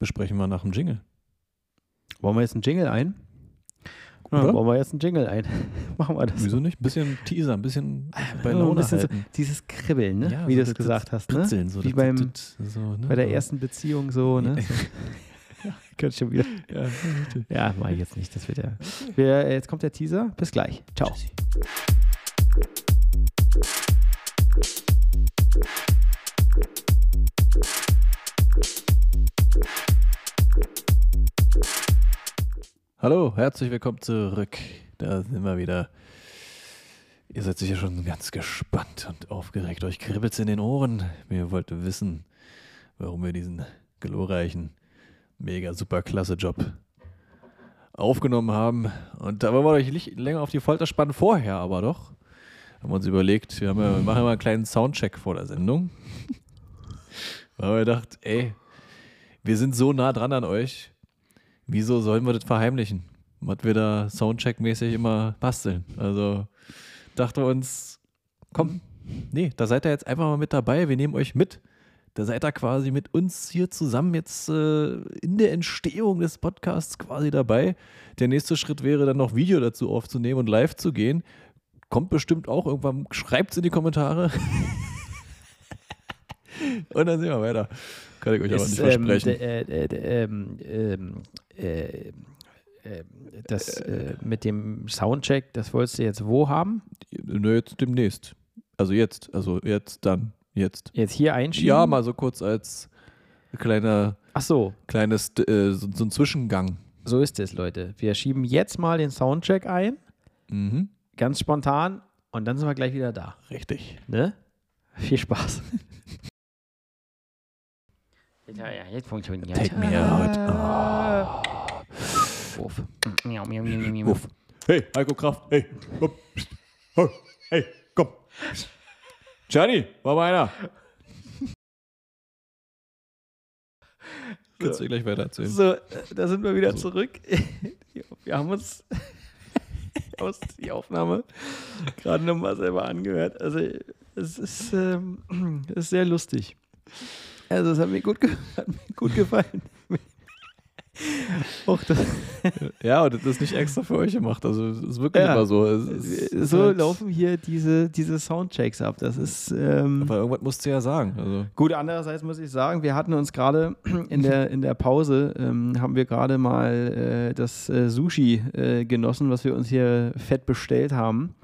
besprechen wir nach dem Jingle. Wollen wir jetzt einen Jingle ein? Ja, wollen wir jetzt einen Jingle ein? <laughs> Machen wir das. Wieso nicht? Ein bisschen Teaser, ein bisschen bei Ja, ein Laune bisschen so, dieses Kribbeln, ne? Ja, wie so du es das- gesagt hast. Ne? So wie beim, so, ne? bei der ersten Beziehung so. Ne? <laughs> Könnte schon wieder. Ja. Ja, mach ich jetzt nicht. Das wird ja. Wir, jetzt kommt der Teaser. Bis gleich. Ciao. Hallo, herzlich willkommen zurück. Da sind wir wieder. Ihr seid sicher schon ganz gespannt und aufgeregt. Euch kribbelt's in den Ohren. Ihr wollt wissen, warum wir diesen glorreichen, mega super klasse Job aufgenommen haben. Und da wollen wir euch nicht länger auf die Folter spannen vorher, aber doch. Haben wir uns überlegt, wir, ja, wir machen immer einen kleinen Soundcheck vor der Sendung. <laughs> Weil wir gedacht, ey, wir sind so nah dran an euch. Wieso sollen wir das verheimlichen? Was wir da Soundcheck-mäßig immer basteln. Also dachten wir uns, komm, nee, da seid ihr jetzt einfach mal mit dabei. Wir nehmen euch mit. Da seid ihr quasi mit uns hier zusammen jetzt äh, in der Entstehung des Podcasts quasi dabei. Der nächste Schritt wäre dann noch Video dazu aufzunehmen und live zu gehen. Kommt bestimmt auch irgendwann. Schreibt es in die Kommentare. <laughs> und dann sehen wir weiter. Kann ich euch aber nicht Ist, ähm, versprechen. Äh, äh, das äh, mit dem Soundcheck, das wolltest du jetzt wo haben? Nö, jetzt demnächst. Also jetzt, also jetzt dann, jetzt. Jetzt hier einschieben? Ja, mal so kurz als kleiner, Ach so, kleines, äh, so, so ein Zwischengang. so ist es, Leute. Wir schieben jetzt mal den Soundcheck ein, Mhm. ganz spontan, und dann sind wir gleich wieder da. Richtig. Ne? Viel Spaß. <laughs> Ja, ja, jetzt funktioniert Take me out. Oh. Uff. Miau, miau, miau, miau, miau. Uff. Hey, Heiko Kraft, hey, komm. Hey, komm. Gianni, war mal einer. Kannst du gleich weiter erzählen? So, äh, da sind wir wieder zurück. <laughs> Wir haben uns <laughs> aus die Aufnahme gerade nochmal selber angehört. Also es ist, ähm, <clears throat> es ist sehr lustig. Also es hat mir gut, ge <laughs> hat mir gut gefallen. Auch das, Ja, und das ist nicht extra für euch gemacht. Also, es ist wirklich Ja. immer so. Ist so halt- laufen hier diese, diese Soundchecks ab. Das ist ähm, Aber irgendwas musst du ja sagen. Also, Gut, andererseits muss ich sagen, wir hatten uns gerade <clears throat> in der, in der Pause, ähm, haben wir gerade mal äh, das äh, Sushi äh, genossen, was wir uns hier fett bestellt haben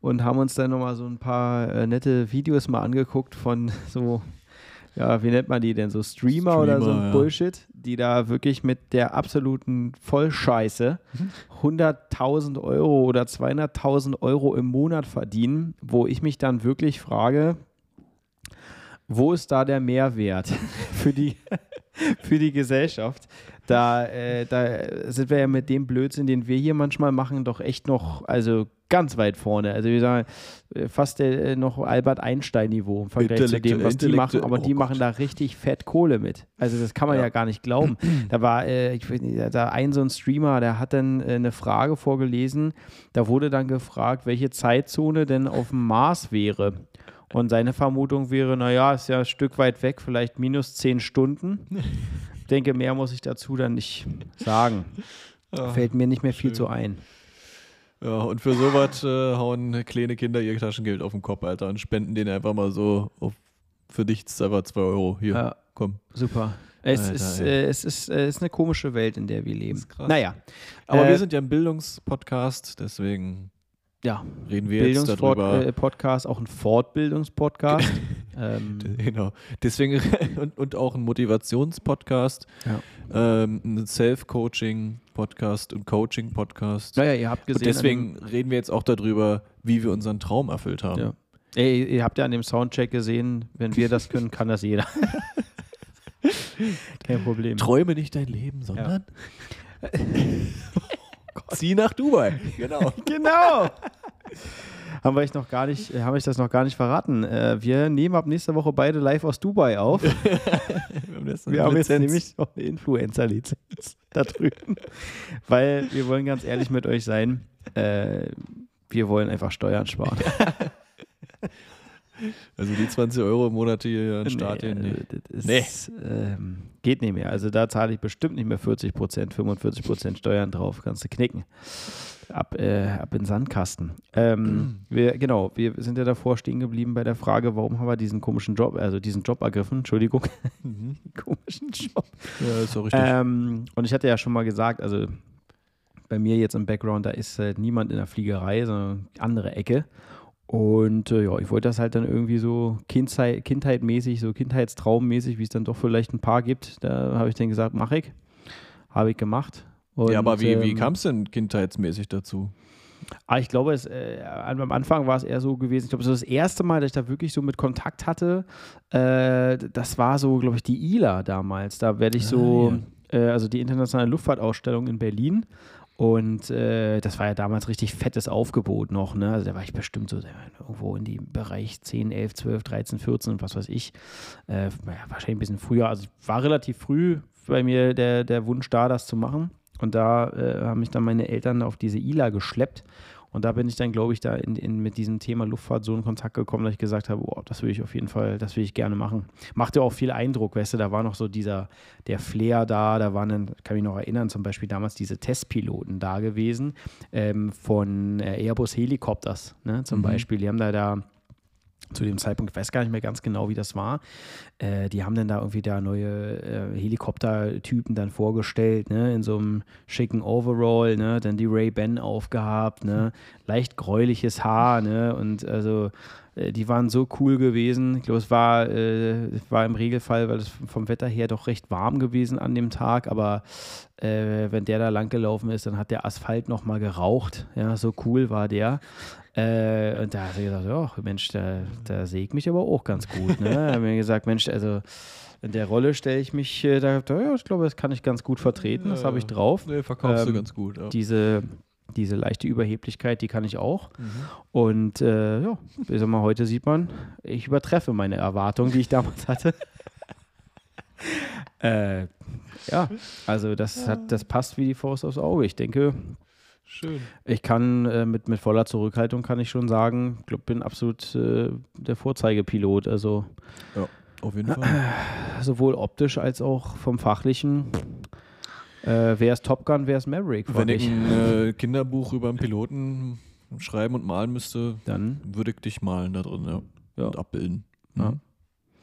und haben uns dann nochmal so ein paar äh, nette Videos mal angeguckt von <laughs> so, ja, wie nennt man die denn, so Streamer, oder so ein Streamer, ja. Bullshit, die da wirklich mit der absoluten Vollscheiße 100.000 Euro oder 200.000 Euro im Monat verdienen, wo ich mich dann wirklich frage, wo ist da der Mehrwert <laughs> für die, für die Gesellschaft? Da, äh, da sind wir ja mit dem Blödsinn, den wir hier manchmal machen, doch echt noch, also ganz weit vorne. Also wir sagen, äh, fast äh, noch Albert Einstein-Niveau im Vergleich zu dem, was die machen. Aber oh die machen da richtig fett Kohle mit. Also das kann man ja, Ja. gar nicht glauben. <clears throat> Da war, äh, ich da ein so ein Streamer, der hat dann äh, eine Frage vorgelesen. Da wurde dann gefragt, welche Zeitzone denn auf dem Mars wäre. Und seine Vermutung wäre, naja, ist ja ein Stück weit weg, vielleicht minus zehn Stunden. <laughs> Ich denke, mehr muss ich dazu dann nicht sagen. Fällt mir nicht mehr viel schön. zu ein. Ja, und für sowas äh, hauen kleine Kinder ihr Taschengeld auf den Kopf, Alter, und spenden denen einfach mal so auf, für nichts einfach 2 Euro. Hier, Ja. komm. Super. Es, Alter, ist, äh, es, ist, äh, ist eine komische Welt, in der wir leben. Naja, Aber Äh, wir sind ja ein Bildungspodcast, deswegen ja, reden wir jetzt darüber. Bildungspodcast, auch ein Fortbildungspodcast. <laughs> ähm, Genau. Deswegen <laughs> und, und auch ein Motivationspodcast, Ja. ähm, ein Self-Coaching-Podcast und Coaching-Podcast. naja, ihr habt gesehen. Und deswegen reden wir jetzt auch darüber, wie wir unseren Traum erfüllt haben. Ja. Ey, ihr habt ja an dem Soundcheck gesehen, wenn wir das können, kann das jeder. <laughs> Kein Problem. Träume nicht dein Leben, sondern zieh nach Dubai. <laughs> Genau. <laughs> genau. haben wir euch noch gar nicht, haben euch das noch gar nicht verraten. Äh, wir nehmen ab nächster Woche beide live aus Dubai auf. wir <laughs> haben, wir haben jetzt nämlich noch eine Influencer-Lizenz da drüben. Weil wir wollen ganz ehrlich mit euch sein. Äh, wir wollen einfach Steuern sparen. Also die 20 Euro im Monat hier an Start nee, nee. Ist, nee. Ähm, geht nicht mehr. Also da zahle ich bestimmt nicht mehr 40 Prozent, 45 Prozent Steuern drauf. Kannst du knicken. Ab, äh, ab in den Sandkasten. Ähm, <clears throat> wir, genau, wir sind ja davor stehen geblieben bei der Frage, warum haben wir diesen komischen Job, also diesen Job ergriffen, Entschuldigung, <laughs> mhm. komischen Job. Ja, ist auch richtig. Ähm, und ich hatte ja schon mal gesagt, also bei mir jetzt im Background, da ist halt niemand in der Fliegerei, sondern andere Ecke. Und äh, ja, ich wollte das halt dann irgendwie so Kindheit, kindheitmäßig, so kindheitstraummäßig, wie es dann doch vielleicht ein paar gibt. Da habe ich dann gesagt, mache ich. Habe ich gemacht. Und, ja, aber wie, ähm, wie kam es denn kindheitsmäßig dazu? Ah, ich glaube, es, äh, am Anfang war es eher so gewesen. Ich glaube, so das erste Mal, dass ich da wirklich so mit Kontakt hatte, äh, das war so, glaube ich, die ILA damals. Da werde ich ah, so, ja. äh, also die internationale Luftfahrtausstellung in Berlin. Und äh, das war ja damals richtig fettes Aufgebot noch. Ne? Also da war ich bestimmt so irgendwo in dem Bereich 10, 11, 12, 13, 14, was weiß ich. Äh, wahrscheinlich ein bisschen früher. Also war relativ früh bei mir der, der Wunsch da, das zu machen. Und da äh, haben mich dann meine Eltern auf diese ILA geschleppt. Und da bin ich dann, glaube ich, da in, in, mit diesem Thema Luftfahrt so in Kontakt gekommen, dass ich gesagt habe, oh, das will ich auf jeden Fall, das will ich gerne machen. Machte auch viel Eindruck, weißt du, da war noch so dieser, der Flair da, da waren dann, kann mich noch erinnern, zum Beispiel damals diese Testpiloten da gewesen ähm, von äh, Airbus Helikopters, ne, zum mhm. Beispiel. Die haben da da zu dem Zeitpunkt, ich weiß gar nicht mehr ganz genau, wie das war. Äh, die haben dann da irgendwie da neue äh, Helikoptertypen dann vorgestellt, ne, in so einem schicken Overall, ne, dann die Ray-Ban aufgehabt, ne, leicht gräuliches Haar, ne, und also äh, die waren so cool gewesen. Ich glaube, es war, äh, war im Regelfall, weil es vom Wetter her doch recht warm gewesen an dem Tag, aber äh, wenn der da lang gelaufen ist, dann hat der Asphalt nochmal geraucht. Ja, so cool war der. Äh, und da hat er gesagt, oh, Mensch, da, da sehe ich mich aber auch ganz gut. Ne? er hat mir gesagt, Mensch, also in der Rolle stelle ich mich, äh, da, ja, ich glaube, das kann ich ganz gut vertreten, das habe ich drauf. Nee, verkaufst ähm, du ganz gut. Ja. Diese, diese leichte Überheblichkeit, die kann ich auch. Mhm. Und äh, ja, ich sag mal, heute sieht man, ich übertreffe meine Erwartungen, die ich damals <laughs> hatte. äh, ja, also das, hat, das passt wie die Faust aufs Auge. Ich denke, Schön. Ich kann äh, mit, mit voller Zurückhaltung kann ich schon sagen, ich glaube, bin absolut äh, der Vorzeigepilot. Also ja, auf jeden Fall. sowohl optisch als auch vom fachlichen. Äh, wer ist Top Gun, wer ist Maverick? Wenn ich ein äh, Kinderbuch über einen Piloten schreiben und malen müsste, dann würde ich dich malen da drin, ja. ja. Und abbilden. Ja. Mhm.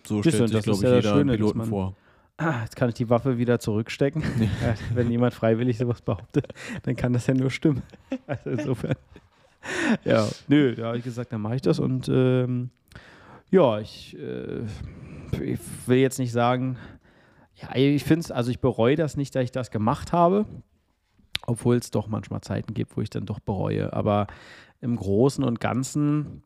So stellt sich, glaube ich, ja jeder Schöne, Piloten vor ah, jetzt kann ich die Waffe wieder zurückstecken. <laughs> Ja, wenn jemand freiwillig sowas behauptet, dann kann das ja nur stimmen. <laughs> Also insofern. Ja, nö, da habe ich gesagt, dann mache ich das und ähm, ja, ich, äh, ich will jetzt nicht sagen, ja, ich finde es, also ich bereue das nicht, dass ich das gemacht habe, obwohl es doch manchmal Zeiten gibt, wo ich dann doch bereue. Aber im Großen und Ganzen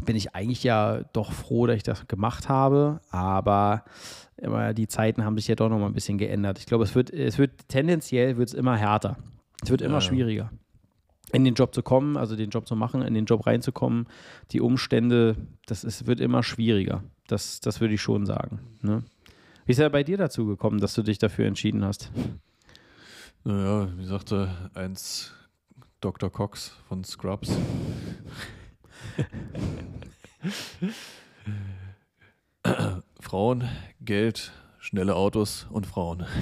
bin ich eigentlich ja doch froh, dass ich das gemacht habe. Aber immer die Zeiten haben sich ja doch noch mal ein bisschen geändert. Ich glaube, es wird, es wird tendenziell wird es immer härter. Es wird immer ja, schwieriger. In den Job zu kommen, also den Job zu machen, in den Job reinzukommen, die Umstände, das ist, wird immer schwieriger. Das, das würde ich schon sagen. Ne? Wie ist er bei dir dazu gekommen, dass du dich dafür entschieden hast? Naja, wie sagte eins Dr. Cox von Scrubs. <laughs> Frauen, Geld, schnelle Autos und Frauen. <laughs>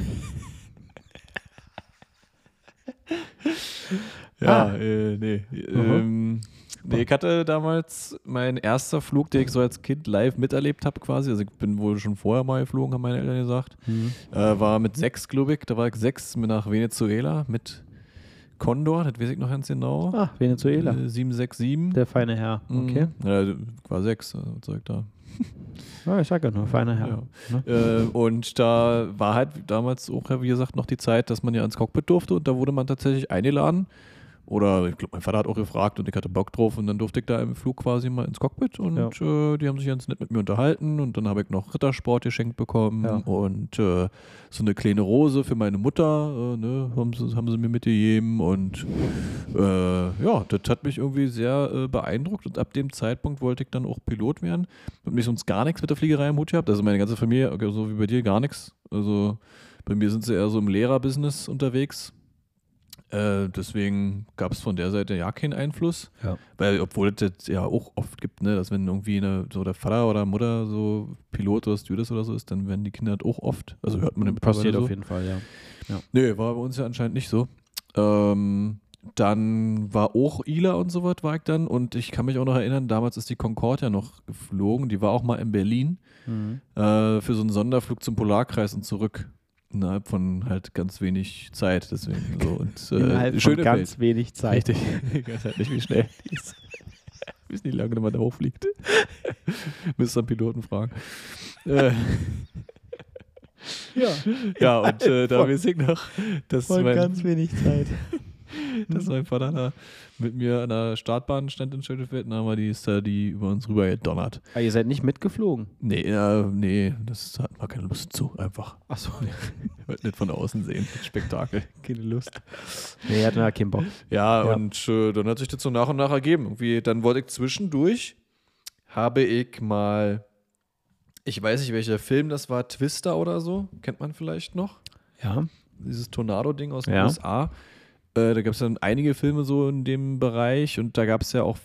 ja, ah. äh, nee. Ähm, nee. Ich hatte damals mein erster Flug, den ich so als Kind live miterlebt habe, quasi. Also ich bin wohl schon vorher mal geflogen, haben meine Eltern gesagt. Mhm. Äh, war mit sechs, glaube ich. Da war ich sechs nach Venezuela mit Condor, das weiß ich noch ganz genau. Ah, Venezuela. Äh, 767. Der feine Herr, mhm. okay. Ja, war sechs, also Zeug da. <laughs> Ja, ich sag ja nur, feiner Herr. Ja. Ne? Äh, und da war halt damals auch, wie gesagt, noch die Zeit, dass man ja ins Cockpit durfte und da wurde man tatsächlich eingeladen Oder ich glaube, mein Vater hat auch gefragt und ich hatte Bock drauf und dann durfte ich da im Flug quasi mal ins Cockpit und äh, die haben sich ganz nett mit mir unterhalten und dann habe ich noch Rittersport geschenkt bekommen Ja. und äh, so eine kleine Rose für meine Mutter, äh, ne, haben, sie, haben sie mir mitgegeben und äh, ja, das hat mich irgendwie sehr äh, beeindruckt und ab dem Zeitpunkt wollte ich dann auch Pilot werden. Hab mich sonst gar nichts mit der Fliegerei im Hut gehabt, also meine ganze Familie, so wie bei dir, gar nichts. Also bei mir sind sie eher so im Lehrerbusiness unterwegs. Äh, deswegen gab es von der Seite ja keinen Einfluss. Ja. Weil, obwohl es das ja auch oft gibt, ne, dass wenn irgendwie eine, so der Vater oder Mutter so Pilot oder Stewardess oder so ist, dann werden die Kinder das auch oft. Also hört man im Passiert so. auf jeden Fall, ja. Nee, war bei uns ja anscheinend nicht so. Ähm, dann war auch Ila und so was, war ich dann. Und ich kann mich auch noch erinnern, damals ist die Concorde ja noch geflogen. Die war auch mal in Berlin Mhm. äh, für so einen Sonderflug zum Polarkreis und zurück. Innerhalb von halt ganz wenig Zeit. Deswegen so. <laughs> Und, äh, Innerhalb von schöne ganz wenig Zeit. Richtig. <laughs> Ich weiß halt nicht, wie schnell <laughs> die ist. Ich weiß nicht, wie lange man da hochfliegt. Müsst am Piloten fragen. Äh, Ja, ja, und äh, da Von- weiß ich noch, dass voll mein, ganz wenig Zeit. <laughs> dass mein Vater da mit mir an der Startbahn stand in Schönefeldt und haben wir die, ist da die über uns rüber gedonnert. Ah, ihr seid nicht mitgeflogen? Nee, ja, nee, das hat man keine Lust zu, einfach. Achso. <laughs> Wollte nicht von außen sehen, das Spektakel, <laughs> keine Lust. Nee, hatten wir keinen Bock. Ja, Ja. und äh, dann hat sich das so nach und nach ergeben. Irgendwie, dann wollte ich zwischendurch, habe ich mal, ich weiß nicht, welcher Film das war, Twister oder so, kennt man vielleicht noch? Ja. Dieses Tornado-Ding aus den Ja. USA. Äh, da gab es dann einige Filme so in dem Bereich und da gab es ja auch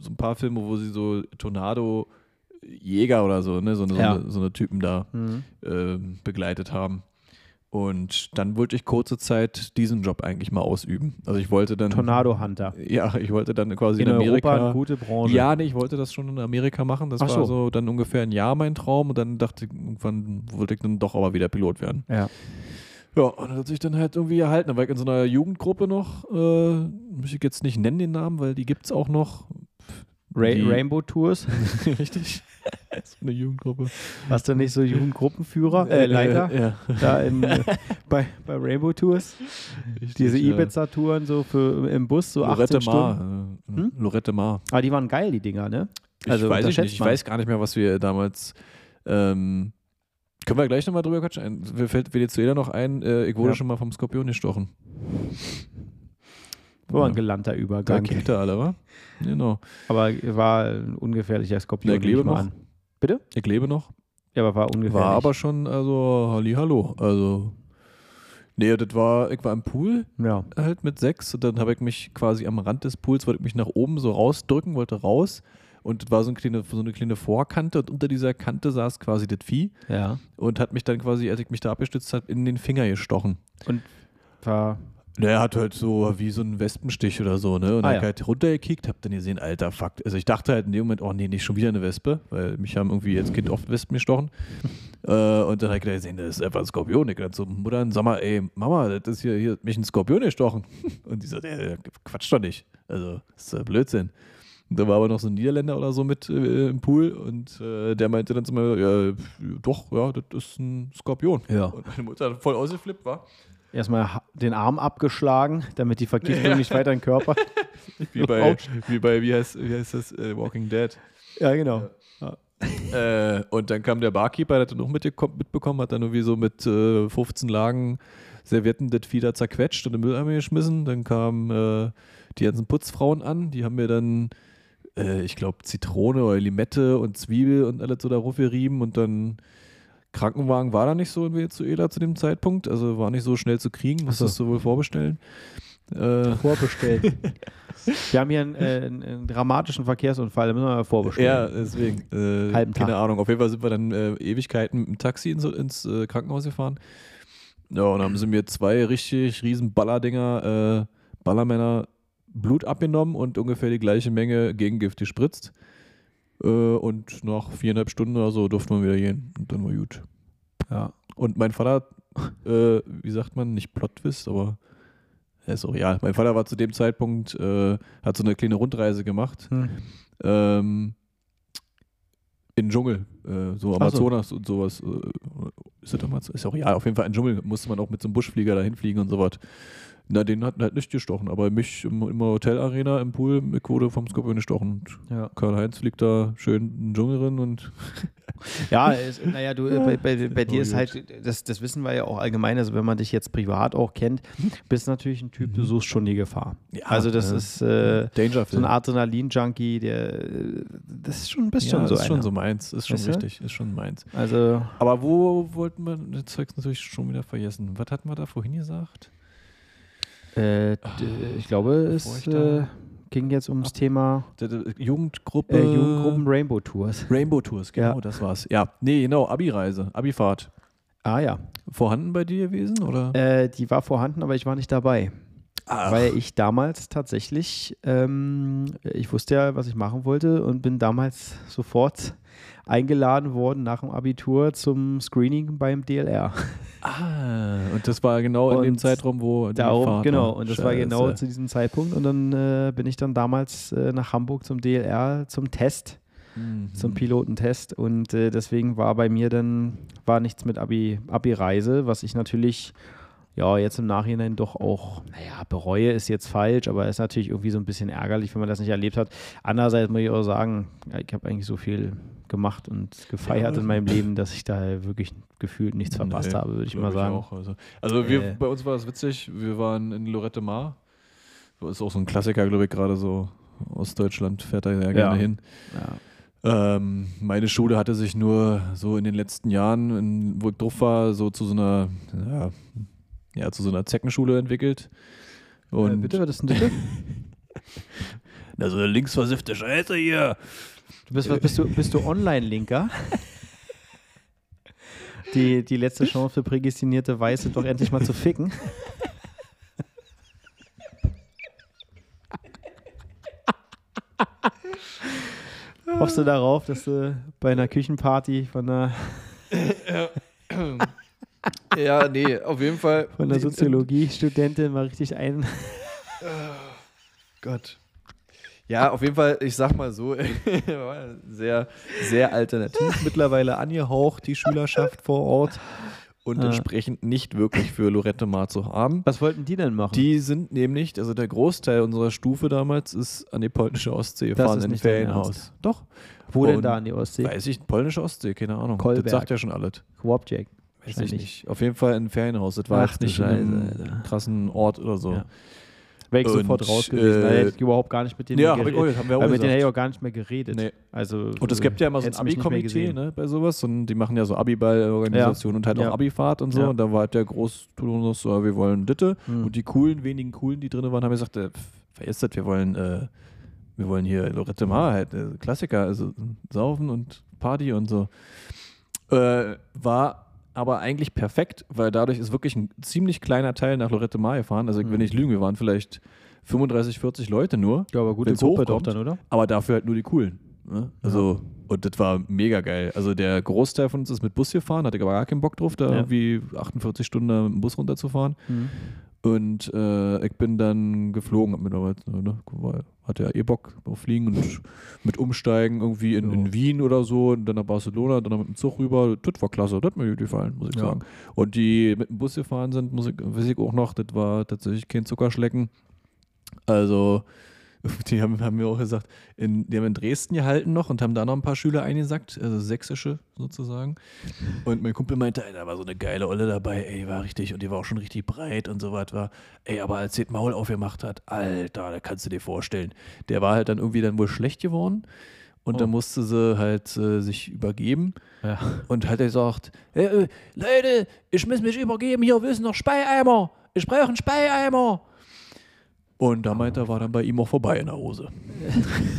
so ein paar Filme, wo sie so Tornado-Jäger oder so, ne, so, eine- Ja. so, eine, so eine Typen da Mhm. ähm, begleitet haben. Und dann wollte ich kurze Zeit diesen Job eigentlich mal ausüben. Also ich wollte dann. Tornado Hunter. Ja, ich wollte dann quasi In in, Amerika. Europa eine gute Branche. ja, nee, ich wollte das schon in Amerika machen. Das Ach war so. so dann ungefähr ein Jahr mein Traum und dann dachte ich, irgendwann wollte ich dann doch aber wieder Pilot werden. Ja. Ja, und das hat sich dann halt irgendwie erhalten. Da war ich in so einer Jugendgruppe noch, äh, muss ich jetzt nicht nennen den Namen, weil die gibt es auch noch. Ra Die- Rainbow Tours. <laughs> Richtig. so eine Jugendgruppe. Warst du nicht so Jugendgruppenführer, äh, Leiter? Äh, ja. Da in, äh, <laughs> bei, bei Rainbow Tours. Richtig, Diese. Ibiza-Touren so für im Bus, so 18 Lorette Stunden. Mar. Äh, Hm? Lorette Mar. Ah, die waren geil, die Dinger, ne? Also ich weiß nicht. Ich weiß gar nicht mehr, was wir damals. Ähm, können wir gleich nochmal drüber quatschen? Mir fällt jeder noch ein, äh, ich wurde Ja. schon mal vom Skorpion gestochen. War ein gelandter Da Übergang. kickt er alle, wa? Genau. Aber war ein ungefährlicher Skorpion. Ich lebe noch. an. Bitte? Ich lebe noch. Ja, aber war ungefährlich. War aber schon, also, Hallihallo. Also, nee, das war, ich war im Pool Ja. halt mit sechs und dann habe ich mich quasi am Rand des Pools, wollte ich mich nach oben so rausdrücken, wollte raus und war so eine kleine, so eine kleine Vorkante und unter dieser Kante saß quasi das Vieh Ja. und hat mich dann quasi, als ich mich da abgestützt habe, in den Finger gestochen. War. Der hat halt so wie so einen Wespenstich oder so, ne? Und Ah, dann ja. halt runtergekickt, hab dann gesehen, alter Fuck. Also ich dachte halt in dem Moment, oh nee, nicht schon wieder eine Wespe, weil mich haben irgendwie als Kind oft Wespen gestochen. <laughs> äh, und dann hab ich gedacht, gesehen, das ist einfach ein Skorpion. Ich dachte so, Mutter, sag mal, ey, Mama, das ist hier, hier hat mich ein Skorpion gestochen. <laughs> Und die so, der Quatsch doch nicht. Also, das ist ja Blödsinn. Da war aber noch so ein Niederländer oder so mit äh, im Pool und äh, der meinte dann zu mir, ja, doch, ja, das ist ein Skorpion. Ja. Und meine Mutter voll ausgeflippt war. Erstmal den Arm abgeschlagen, damit die Vergiftung nicht weiter in den Körper. <laughs> Wie bei, wie bei, wie heißt, wie heißt das, äh, Walking Dead. ja, genau. Äh, und dann kam der Barkeeper, der hat dann mitgeko- mitbekommen, hat dann irgendwie so mit äh, 15 Lagen Servietten das da zerquetscht und in den Mülleimer geschmissen. Dann kamen äh, die ganzen Putzfrauen an, die haben mir dann, äh, ich glaube, Zitrone oder Limette und Zwiebel und alles so da gerieben und dann Krankenwagen war da nicht so in Venezuela zu dem Zeitpunkt, also war nicht so schnell zu kriegen, musstest du wohl vorbestellen. Äh, Vorbestellt. <laughs> Wir haben hier einen, äh, einen, dramatischen Verkehrsunfall, da müssen wir mal Ja, vorbestellen. deswegen. Äh, Halben keine Tag. Ahnung. Auf jeden Fall sind wir dann äh, Ewigkeiten mit dem Taxi ins, ins äh, Krankenhaus gefahren. Ja, und dann haben sie mir zwei richtig riesen Ballerdinger, äh, Ballermänner Blut abgenommen und ungefähr die gleiche Menge Gegengift gespritzt. Äh, und nach viereinhalb Stunden oder so durfte man wieder gehen. Und dann war gut. Ja. Und mein Vater, äh, wie sagt man, nicht Plot-Twist, aber er ist auch real. Mein Vater war zu dem Zeitpunkt, äh, hat so eine kleine Rundreise gemacht Hm. ähm, in den Dschungel, äh, so so. Amazonas und sowas. Äh, ist das damals? Ist auch ja, auf jeden Fall ein Dschungel musste man auch mit so einem Buschflieger dahin fliegen und sowas. Na, den hat halt nicht gestochen, aber mich im, im Hotelarena im Pool wurde vom Skorpion gestochen. Und Ja. Karl-Heinz liegt da schön in den Dschungel drin und <laughs> Ja, es, naja, du, äh, bei, bei, bei dir Oh, ist halt, das, das wissen wir ja auch allgemein, also wenn man dich jetzt privat auch kennt, bist natürlich ein Typ, du suchst schon die Gefahr. Mhm. Ja, also das ja. ist äh, Danger so ein Adrenalin-Junkie, der, äh, das ist schon ein bisschen ja, so ist schon einer. so meins, ist schon Weißt du? richtig, ist schon meins. Also, Aber wo wollten wir, das Zeugs natürlich schon wieder vergessen. Was hatten wir da vorhin gesagt? Äh, ich glaube, es äh, ging jetzt ums Thema Der- der Jugendgruppe. äh, Jugendgruppen Rainbow Tours. Rainbow Tours, genau, Ja. das war's. Ja, nee, genau, Abi-Reise, Abi-Fahrt. Ah ja, Vorhanden bei dir gewesen, oder? äh, die war vorhanden, aber ich war nicht dabei. Ach. Weil ich damals tatsächlich, ähm, ich wusste ja, was ich machen wollte und bin damals sofort eingeladen worden nach dem Abitur zum Screening beim DLR. Ah, und das war genau in dem Und Zeitraum, wo Darum, Fahrt genau, und das war genau Scheiße. zu diesem Zeitpunkt. Und dann äh, bin ich dann damals äh, nach Hamburg zum DLR zum Test, Mhm. zum Pilotentest. Und äh, deswegen war bei mir dann, war nichts mit Abi, Abi-Reise, was ich natürlich ja, jetzt im Nachhinein doch auch, naja, bereue ist jetzt falsch, aber ist natürlich irgendwie so ein bisschen ärgerlich, wenn man das nicht erlebt hat. Andererseits muss ich auch sagen, ja, ich habe eigentlich so viel gemacht und gefeiert Ja. in meinem Leben, dass ich da wirklich gefühlt nichts verpasst Nee, habe, würde ich mal sagen. Auch, also also wir, Äh. bei uns war das witzig, wir waren in Lorette Mar. Das ist auch so ein Klassiker, glaube ich, gerade so Ostdeutschland fährt da ja gerne hin. Ja. Ähm, meine Schule hatte sich nur so in den letzten Jahren, in, wo ich drauf war, so zu so einer, ja, ja zu so einer Zeckenschule entwickelt. Und äh, bitte, was ist denn bitte? <laughs> Na, so eine linksversiffte Scheiße hier. Du bist, was, bist du, bist du Online-Linker? Die, die letzte Chance für prädestinierte Weiße doch endlich mal zu ficken. Hoffst du darauf, dass du bei einer Küchenparty von einer, <laughs> <laughs> Ja, nee, auf jeden Fall. von einer Soziologie-Studentin mal richtig ein. Gott. Ja, auf jeden Fall, ich sag mal so, <laughs> sehr, sehr alternativ mittlerweile angehaucht, die Schülerschaft vor Ort. Und Ah. entsprechend nicht wirklich für Lorette Mar zu haben. Was wollten die denn machen? Die sind nämlich, also der Großteil unserer Stufe damals ist an die polnische Ostsee gefahren in nicht dein Ferienhaus. Doch. Wo denn und- da an die Ostsee? Weiß ich, polnische Ostsee, keine Ahnung. Kolberg. Das sagt ja schon alles. Wobjack. Weiß ich nicht. Auf jeden Fall ein Ferienhaus. Das war Ach jetzt nicht Scheiße, Alter. krassen Ort oder so. Ja. Wäre ich Und, sofort raus gewesen. äh, da hätte ich überhaupt gar nicht mit denen Ja, geredet. auch, haben wir auch mit denen hätte ich auch gar nicht mehr geredet. Nee. Also, Und es gibt ja immer so ein Abi-Komitee ne, bei sowas und die machen ja so Abiball-Organisation und halt Ja. auch Abifahrt und so. Ja. Und da war halt der Großturnus so, ja, wir wollen Ditte. Hm. Und die coolen, wenigen coolen, die drin waren, haben gesagt, äh, vergesst das, wir wollen, äh, wir wollen hier Lorette Mar, halt, äh, Klassiker, also Saufen und Party und so. Äh, war aber eigentlich perfekt, weil dadurch ist wirklich ein ziemlich kleiner Teil nach Lorette Mar gefahren. Also ich will Hm. nicht lügen, wir waren vielleicht 35, 40 Leute nur. Ja, aber gute Gruppe doch dann, oder? Aber dafür halt nur die coolen. Ne? Also, und das war mega geil. Also der Großteil von uns ist mit Bus gefahren, hatte aber gar keinen Bock drauf, da Ja. irgendwie 48 Stunden mit dem Bus runterzufahren. Mhm. Und äh, ich bin dann geflogen, hab mir damals, ne, weil hatte ja eh Bock auf Fliegen und <laughs> mit Umsteigen irgendwie in, in Wien oder so und dann nach Barcelona, dann mit dem Zug rüber. Das war klasse, das hat mir gut gefallen, muss ich Ja. sagen. Und die mit dem Bus gefahren sind, muss ich, weiß ich auch noch, das war tatsächlich kein Zuckerschlecken. Also, <laughs> die haben, haben mir auch gesagt, in, die haben in Dresden gehalten noch und haben da noch ein paar Schüler eingesackt, also sächsische sozusagen. Und mein Kumpel meinte, ey, da war so eine geile Olle dabei, ey, war richtig, und die war auch schon richtig breit und so was war. Ey, aber als sie das Maul aufgemacht hat, Alter, da kannst du dir vorstellen. Der war halt dann irgendwie dann wohl schlecht geworden. Und Oh. dann musste sie halt äh, sich übergeben Ja. und hat gesagt, äh, äh, Leute, ich muss mich übergeben, hier wissen noch Speieimer. Ich brauche einen Speieimer. Und da meinte er, war dann bei ihm auch vorbei in der Hose.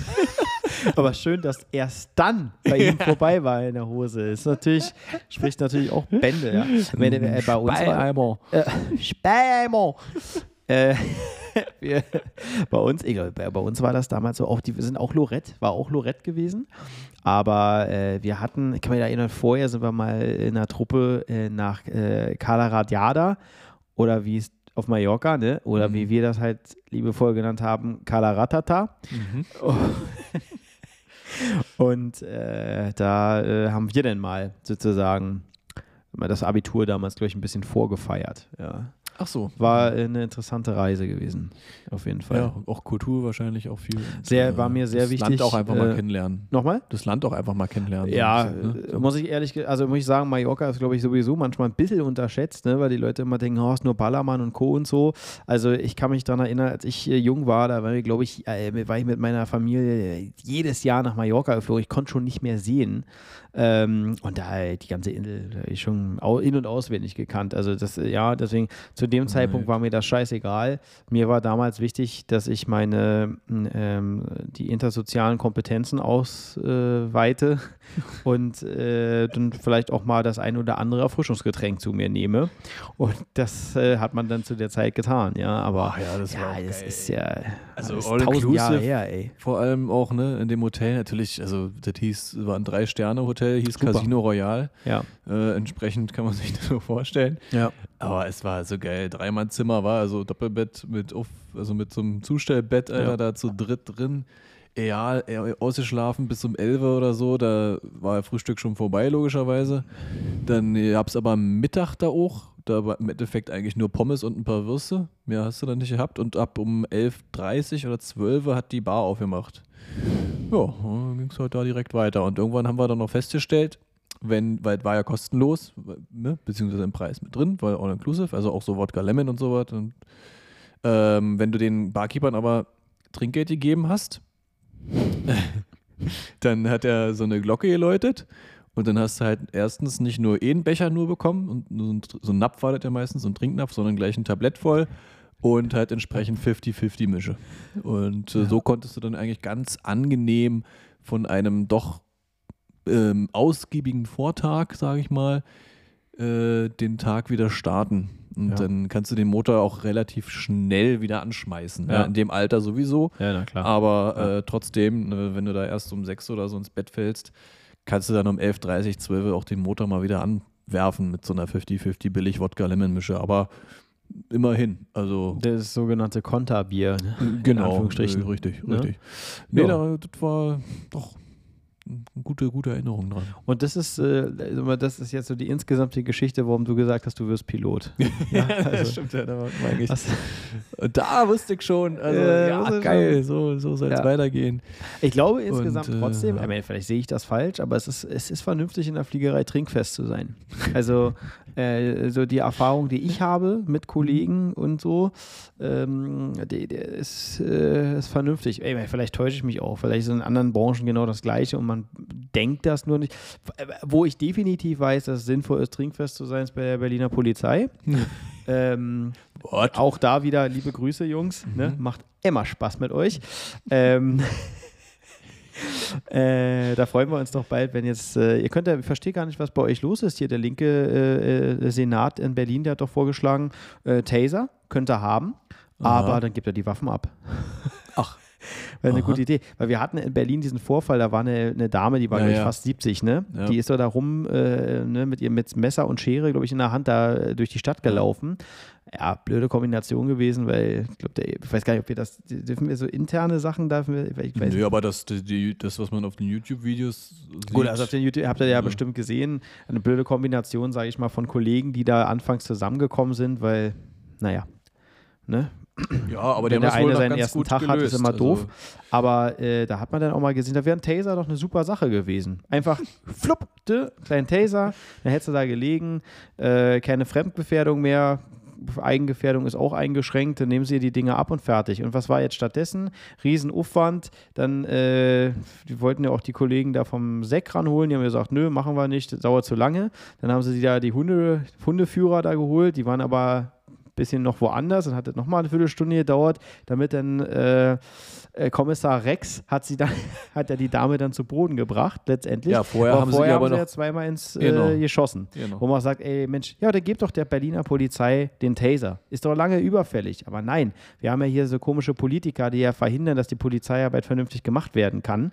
<laughs> Aber schön, dass erst dann bei ihm vorbei war in der Hose. Ist natürlich, spricht natürlich auch Bände, ja. Wenn, äh, bei uns war, Speieimer. äh, Speimer. äh, <laughs> wir, bei uns, egal, bei, bei uns war das damals so, auch die, wir sind auch Lorette, war auch Lorette gewesen. Aber äh, wir hatten, ich kann mich erinnern, vorher sind wir mal in einer Truppe äh, nach äh, Cala Radiada oder wie es auf Mallorca, ne? Oder Mhm. wie wir das halt liebevoll genannt haben, Cala Ratata. Mhm. <laughs> Und äh, da äh, haben wir dann mal sozusagen das Abitur damals, glaube ich, ein bisschen vorgefeiert. Ja. Ach so. War äh, eine interessante Reise gewesen, auf jeden Fall. Ja, auch Kultur wahrscheinlich auch viel. Sehr- war mir sehr das wichtig, Land auch einfach mal äh, kennenlernen. Nochmal? Das Land auch einfach mal kennenlernen. Ja, bisschen, ne? äh, muss ich ehrlich, also muss ich sagen, Mallorca ist, glaube ich, sowieso manchmal ein bisschen unterschätzt, ne, weil die Leute immer denken, oh, ist nur Ballermann und Co. und so. Also ich kann mich daran erinnern, als ich äh, jung war, da war ich, glaube ich, äh, war ich mit meiner Familie äh, jedes Jahr nach Mallorca geflogen. Ich konnte schon nicht mehr sehen. Ähm, und da äh, die ganze Insel ich schon in- und auswendig gekannt. Also das, äh, ja, deswegen zu dem Zeitpunkt war mir das scheißegal. Mir war damals wichtig, dass ich meine m, ähm, die intersozialen Kompetenzen ausweite <laughs> und äh, dann vielleicht auch mal das ein oder andere Erfrischungsgetränk zu mir nehme. Und das äh, hat man dann zu der Zeit getan, ja. Aber Ach ja, das war auch das ist ja Also all tausend Jahre inclusive. her, ey. Vor allem auch ne, in dem Hotel natürlich, also das hieß, war ein Drei-Sterne-Hotel, hieß Super. Casino Royal. Ja. Äh, entsprechend kann man <laughs> sich das so vorstellen. Ja. Aber es war so geil. Dreimann-Zimmer war, also Doppelbett mit, also mit so einem Zustellbett, Alter, Ja. da zu dritt drin. Ja, äh, ausgeschlafen bis um 11 Uhr oder so. Da war Frühstück schon vorbei, logischerweise. Dann gab es aber Mittag da auch. Da war im Endeffekt eigentlich nur Pommes und ein paar Würste. Mehr hast du dann nicht gehabt. Und ab um 11.30 oder 12 Uhr hat die Bar aufgemacht. Ja, ging es halt da direkt weiter. Und irgendwann haben wir dann noch festgestellt, wenn, weil es war ja kostenlos, ne, beziehungsweise im Preis mit drin, weil all inclusive, also auch so Wodka Lemon und so was. Und ähm, wenn du den Barkeepern aber Trinkgeld gegeben hast, <laughs> dann hat er so eine Glocke geläutet und dann hast du halt erstens nicht nur einen Becher nur bekommen und so ein, Napf war das ja meistens, so ein Trinknapf, sondern gleich ein Tablett voll und halt entsprechend 50-50 Mische. Und äh, so konntest du dann eigentlich ganz angenehm von einem doch ähm, ausgiebigen Vortag, sage ich mal, äh, den Tag wieder starten. Und Ja. dann kannst du den Motor auch relativ schnell wieder anschmeißen. Ja. Ja. in dem Alter sowieso. Ja, na klar. Aber äh, trotzdem, ne, wenn du da erst um sechs oder so ins Bett fällst, kannst du dann um 11.30, 12 auch den Motor mal wieder anwerfen mit so einer 50-50 Billig-Wodka-Lemon-Mische. Aber immerhin, also Das sogenannte Konterbier. Ne? genau, Anführungsstrichen. äh, richtig, Ne? richtig. Nee, Ja. da, das war doch eine gute, gute Erinnerung dran. Und das ist, äh, also das ist jetzt so die insgesamte Geschichte, warum du gesagt hast, du wirst Pilot. <laughs> Ja, also- stimmt ja. Da, war eigentlich, Was- da wusste ich schon, also Äh, ja, geil, schon. so, so soll es Ja. weitergehen. Ich glaube insgesamt Und, äh, trotzdem, ja. ich meine, vielleicht sehe ich das falsch, aber es ist, es ist vernünftig in der Fliegerei trinkfest zu sein. Also äh, so die Erfahrung, die ich habe mit Kollegen und so, ähm, die, die ist, äh, ist vernünftig. Ey, vielleicht täusche ich mich auch, vielleicht ist in anderen Branchen genau das Gleiche und man denkt das nur nicht. Wo ich definitiv weiß, dass es sinnvoll ist, trinkfest zu sein, ist bei der Berliner Polizei. <laughs> ähm, auch da wieder liebe Grüße, Jungs. Mhm. Ne? Macht immer Spaß mit euch. Ähm, <laughs> äh, da freuen wir uns doch bald, wenn jetzt, äh, ihr könnt ja, ich verstehe gar nicht, was bei euch los ist hier. Der linke äh, äh, Senat in Berlin, der hat doch vorgeschlagen, äh, Taser könnte er haben, aber Aha. dann gibt er die Waffen ab. Ach. Wäre eine Aha. gute Idee. Weil wir hatten in Berlin diesen Vorfall, da war eine, eine Dame, die war, Ja, glaube ich, ja. fast 70, ne? Ja. Die ist so da rum äh, ne, mit ihrem mit Messer und Schere, glaube ich, in der Hand da äh, durch die Stadt gelaufen. Ja, blöde Kombination gewesen, weil ich glaube, ich weiß gar nicht, ob wir das, dürfen wir so interne Sachen, dürfen wir, ich weiß Nö, aber das, die, das, was man auf den YouTube-Videos sieht. Gut, also auf den YouTube habt ihr ja, bestimmt gesehen, eine blöde Kombination, sage ich mal, von Kollegen, die da anfangs zusammengekommen sind, weil, naja, ne? Ja, aber Wenn der eine seinen ersten Tag hat, ist gelöst. immer Also, doof. Aber äh, da hat man dann auch mal gesehen, da wäre ein Taser doch eine super Sache gewesen. Einfach <laughs> flupp, dö, kleinen Taser, dann hättest du da gelegen, äh, keine Fremdgefährdung mehr. Eigengefährdung ist auch eingeschränkt, dann nehmen sie die Dinge ab und fertig. Und was war jetzt stattdessen? Riesenaufwand. Dann, äh, die wollten ja auch die Kollegen da vom Seck ranholen. Die haben gesagt, nö, machen wir nicht, das dauert zu lange. Dann haben sie da die Hunde, Hundeführer da geholt, die waren aber bisschen noch woanders und hat das nochmal eine Viertelstunde gedauert, damit dann äh, äh, Kommissar Rex hat sie dann, <laughs> hat er die Dame dann zu Boden gebracht, letztendlich. Ja, vorher haben sie vorher die aber haben sie noch- ja zweimal ins äh, Genau. geschossen. Genau. Wo man sagt, ey Mensch, ja, dann gebt doch der Berliner Polizei den Taser. Ist doch lange überfällig. Aber nein, wir haben ja hier so komische Politiker, die ja verhindern, dass die Polizeiarbeit vernünftig gemacht werden kann.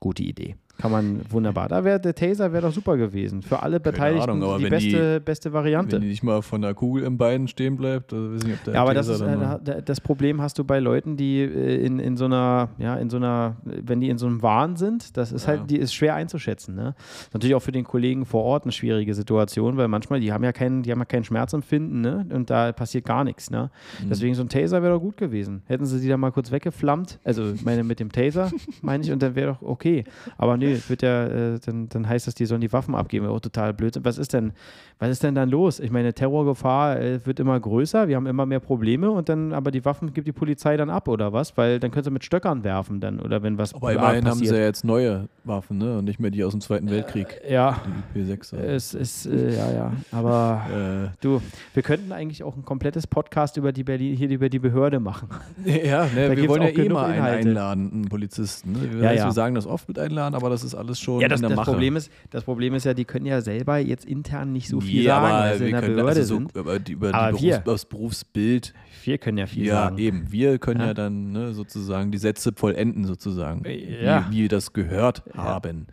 Gute Idee. Kann man wunderbar. Da wäre der Taser wäre doch super gewesen. Für alle Beteiligten Ahnung, aber die wenn beste, beste Variante. Wenn die nicht mal von der Kugel im Bein stehen bleibt, also weiß nicht, ob der Ja, aber das, ist, äh, das Problem hast du bei Leuten, die äh, in, in so einer, ja, in so einer, wenn die in so einem Wahn sind, das ist Ja. halt, die ist schwer einzuschätzen. Ne? Natürlich auch für den Kollegen vor Ort eine schwierige Situation, weil manchmal, die haben ja keinen, die haben ja kein Schmerzempfinden, ne? Und da passiert gar nichts, ne? Mhm. Deswegen so ein Taser wäre doch gut gewesen. Hätten sie die da mal kurz weggeflammt, also ich meine mit dem Taser, <laughs> meine ich, und dann wäre doch okay. Aber nee, wird ja, äh, dann, dann heißt das, die sollen die Waffen abgeben. Auch total blöd. Was ist denn, was ist denn dann los? Ich meine, Terrorgefahr äh, wird immer größer, wir haben immer mehr Probleme und dann, aber die Waffen gibt die Polizei dann ab oder was? Weil dann können sie mit Stöckern werfen dann oder wenn was Aber immerhin haben passiert. sie ja jetzt neue Waffen, ne? Und nicht mehr die aus dem Zweiten Weltkrieg. ja, Die P6. also. es ist, äh, ja, ja, aber <laughs> Äh, du, wir könnten eigentlich auch ein komplettes Podcast über die Berlin, hier über die Behörde machen. <laughs> ja, ne, wir wollen ja eh mal einen einladen, einen Polizisten. Ne? Wir, Ja, ja. wir sagen das oft mit einladen, aber das ist alles schon Ja, das, in der das. Problem ist, das Problem ist ja, die können ja selber jetzt intern nicht so viel Nee, sagen, aber weil sie wir in der können Behörde also so sind. über, die, über Aber die wir- Berufs, das Berufsbild. Wir können ja viel Ja, sagen. eben. Wir können ja, Ja. dann ne, sozusagen die Sätze vollenden, sozusagen. Ja. Wie, wie wir das gehört Ja. haben.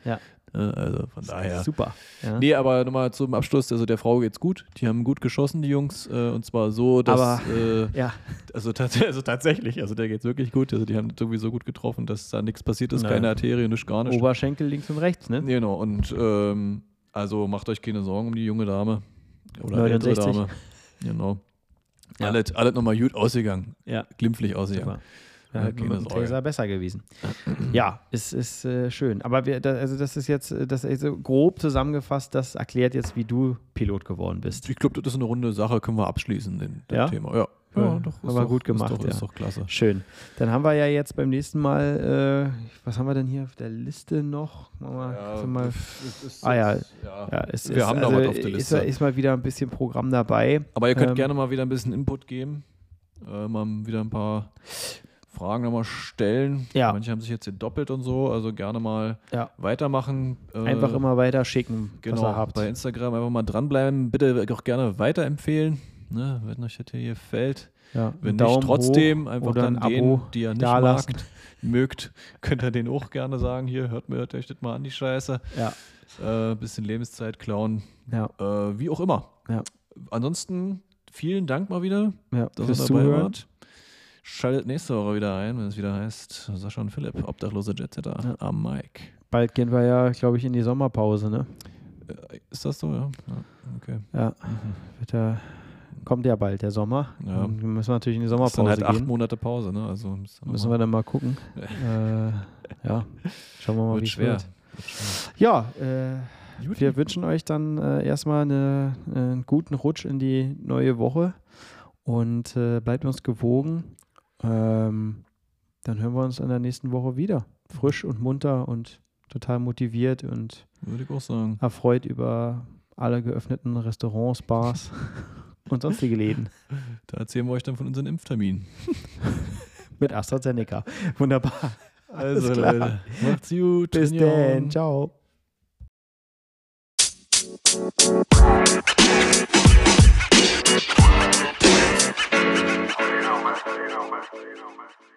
Ne, Also von daher. Super. Ja. Nee, aber nochmal zum Abschluss. Also der Frau geht's gut. Die haben gut geschossen, die Jungs. Äh, und zwar so, dass. Aber- äh, Ja, also, tats <laughs> also tatsächlich, also der geht's wirklich gut. Also die haben irgendwie so gut getroffen, dass da nichts passiert ist. Nein. Keine Arterie, nichts gar nicht. Oberschenkel links und rechts, ne? Genau. Und ähm, also macht euch keine Sorgen um die junge Dame. Oder ältere 69. Dame. Genau. Ja. Alles, alles nochmal gut ausgegangen. Ja. Glimpflich ausgegangen. Super. Ja, Ja, mit dem. Taser besser gewesen. <clears throat> Ja, es ist äh, schön. Aber wir, da, also das ist jetzt, äh, das ist so grob zusammengefasst, das erklärt jetzt, wie du Pilot geworden bist. Ich glaube, das ist eine runde Sache, können wir abschließen, den, das Ja? Thema. Ja, Ja, doch. haben wir gut gemacht, Ist doch, ja. ist doch klasse. Schön. Dann haben wir ja jetzt beim nächsten Mal, äh, was haben wir denn hier auf der Liste noch? Machen wir, kannst du mal, Ah, ja. ja, es Wir ist, haben also was auf der ist, Liste. ist mal wieder ein bisschen Programm dabei. Aber ihr könnt Ähm, gerne mal wieder ein bisschen Input geben. Äh, mal wieder ein paar Fragen nochmal stellen. Ja. Manche haben sich jetzt hier doppelt und so, also gerne mal Ja. weitermachen. Äh, Einfach immer weiter schicken, was genau, ihr habt. bei Instagram einfach mal dranbleiben. Bitte auch gerne weiterempfehlen, ne, wenn euch das hier gefällt. Ja, Wenn nicht, trotzdem einfach dann ein den, die ihr nicht magt, <laughs> mögt, könnt ihr den auch gerne sagen. Hier, hört mir hört euch das mal an, die Scheiße. Ja, Äh, bisschen Lebenszeit klauen. ja, Äh, wie auch immer. Ja. Ansonsten vielen Dank mal wieder, ja. dass ihr dabei Zuhören. wart. Schaltet nächste Woche wieder ein, wenn es wieder heißt Sascha und Philipp, obdachlose Jetsetter Ja. am Mike. Bald gehen wir ja, glaube ich, in die Sommerpause, ne? Äh, ist das so, ja? ja okay. Ja, Mhm. wird ja, kommt ja bald der Sommer. Ja. Wir müssen natürlich in die Das ist dann Sommerpause halt acht gehen. Monate Pause, ne? Also müssen wir, Müssen wir dann mal gucken. <laughs> äh, ja, schauen wir mal, wie wird es schwer. wird. Ja, äh, wir wünschen euch dann äh, erstmal eine, einen guten Rutsch in die neue Woche und äh, bleibt uns gewogen. Ähm, dann hören wir uns in der nächsten Woche wieder. Frisch und munter und total motiviert und Würde ich auch sagen. erfreut über alle geöffneten Restaurants, Bars <laughs> und sonstige Läden Da erzählen wir euch dann von unseren Impfterminen. <laughs> mit AstraZeneca. Wunderbar. Alles Also, klar. Leute, macht's gut. Bis dann. Ciao. You Mascarena, Mascarena, Mascarena.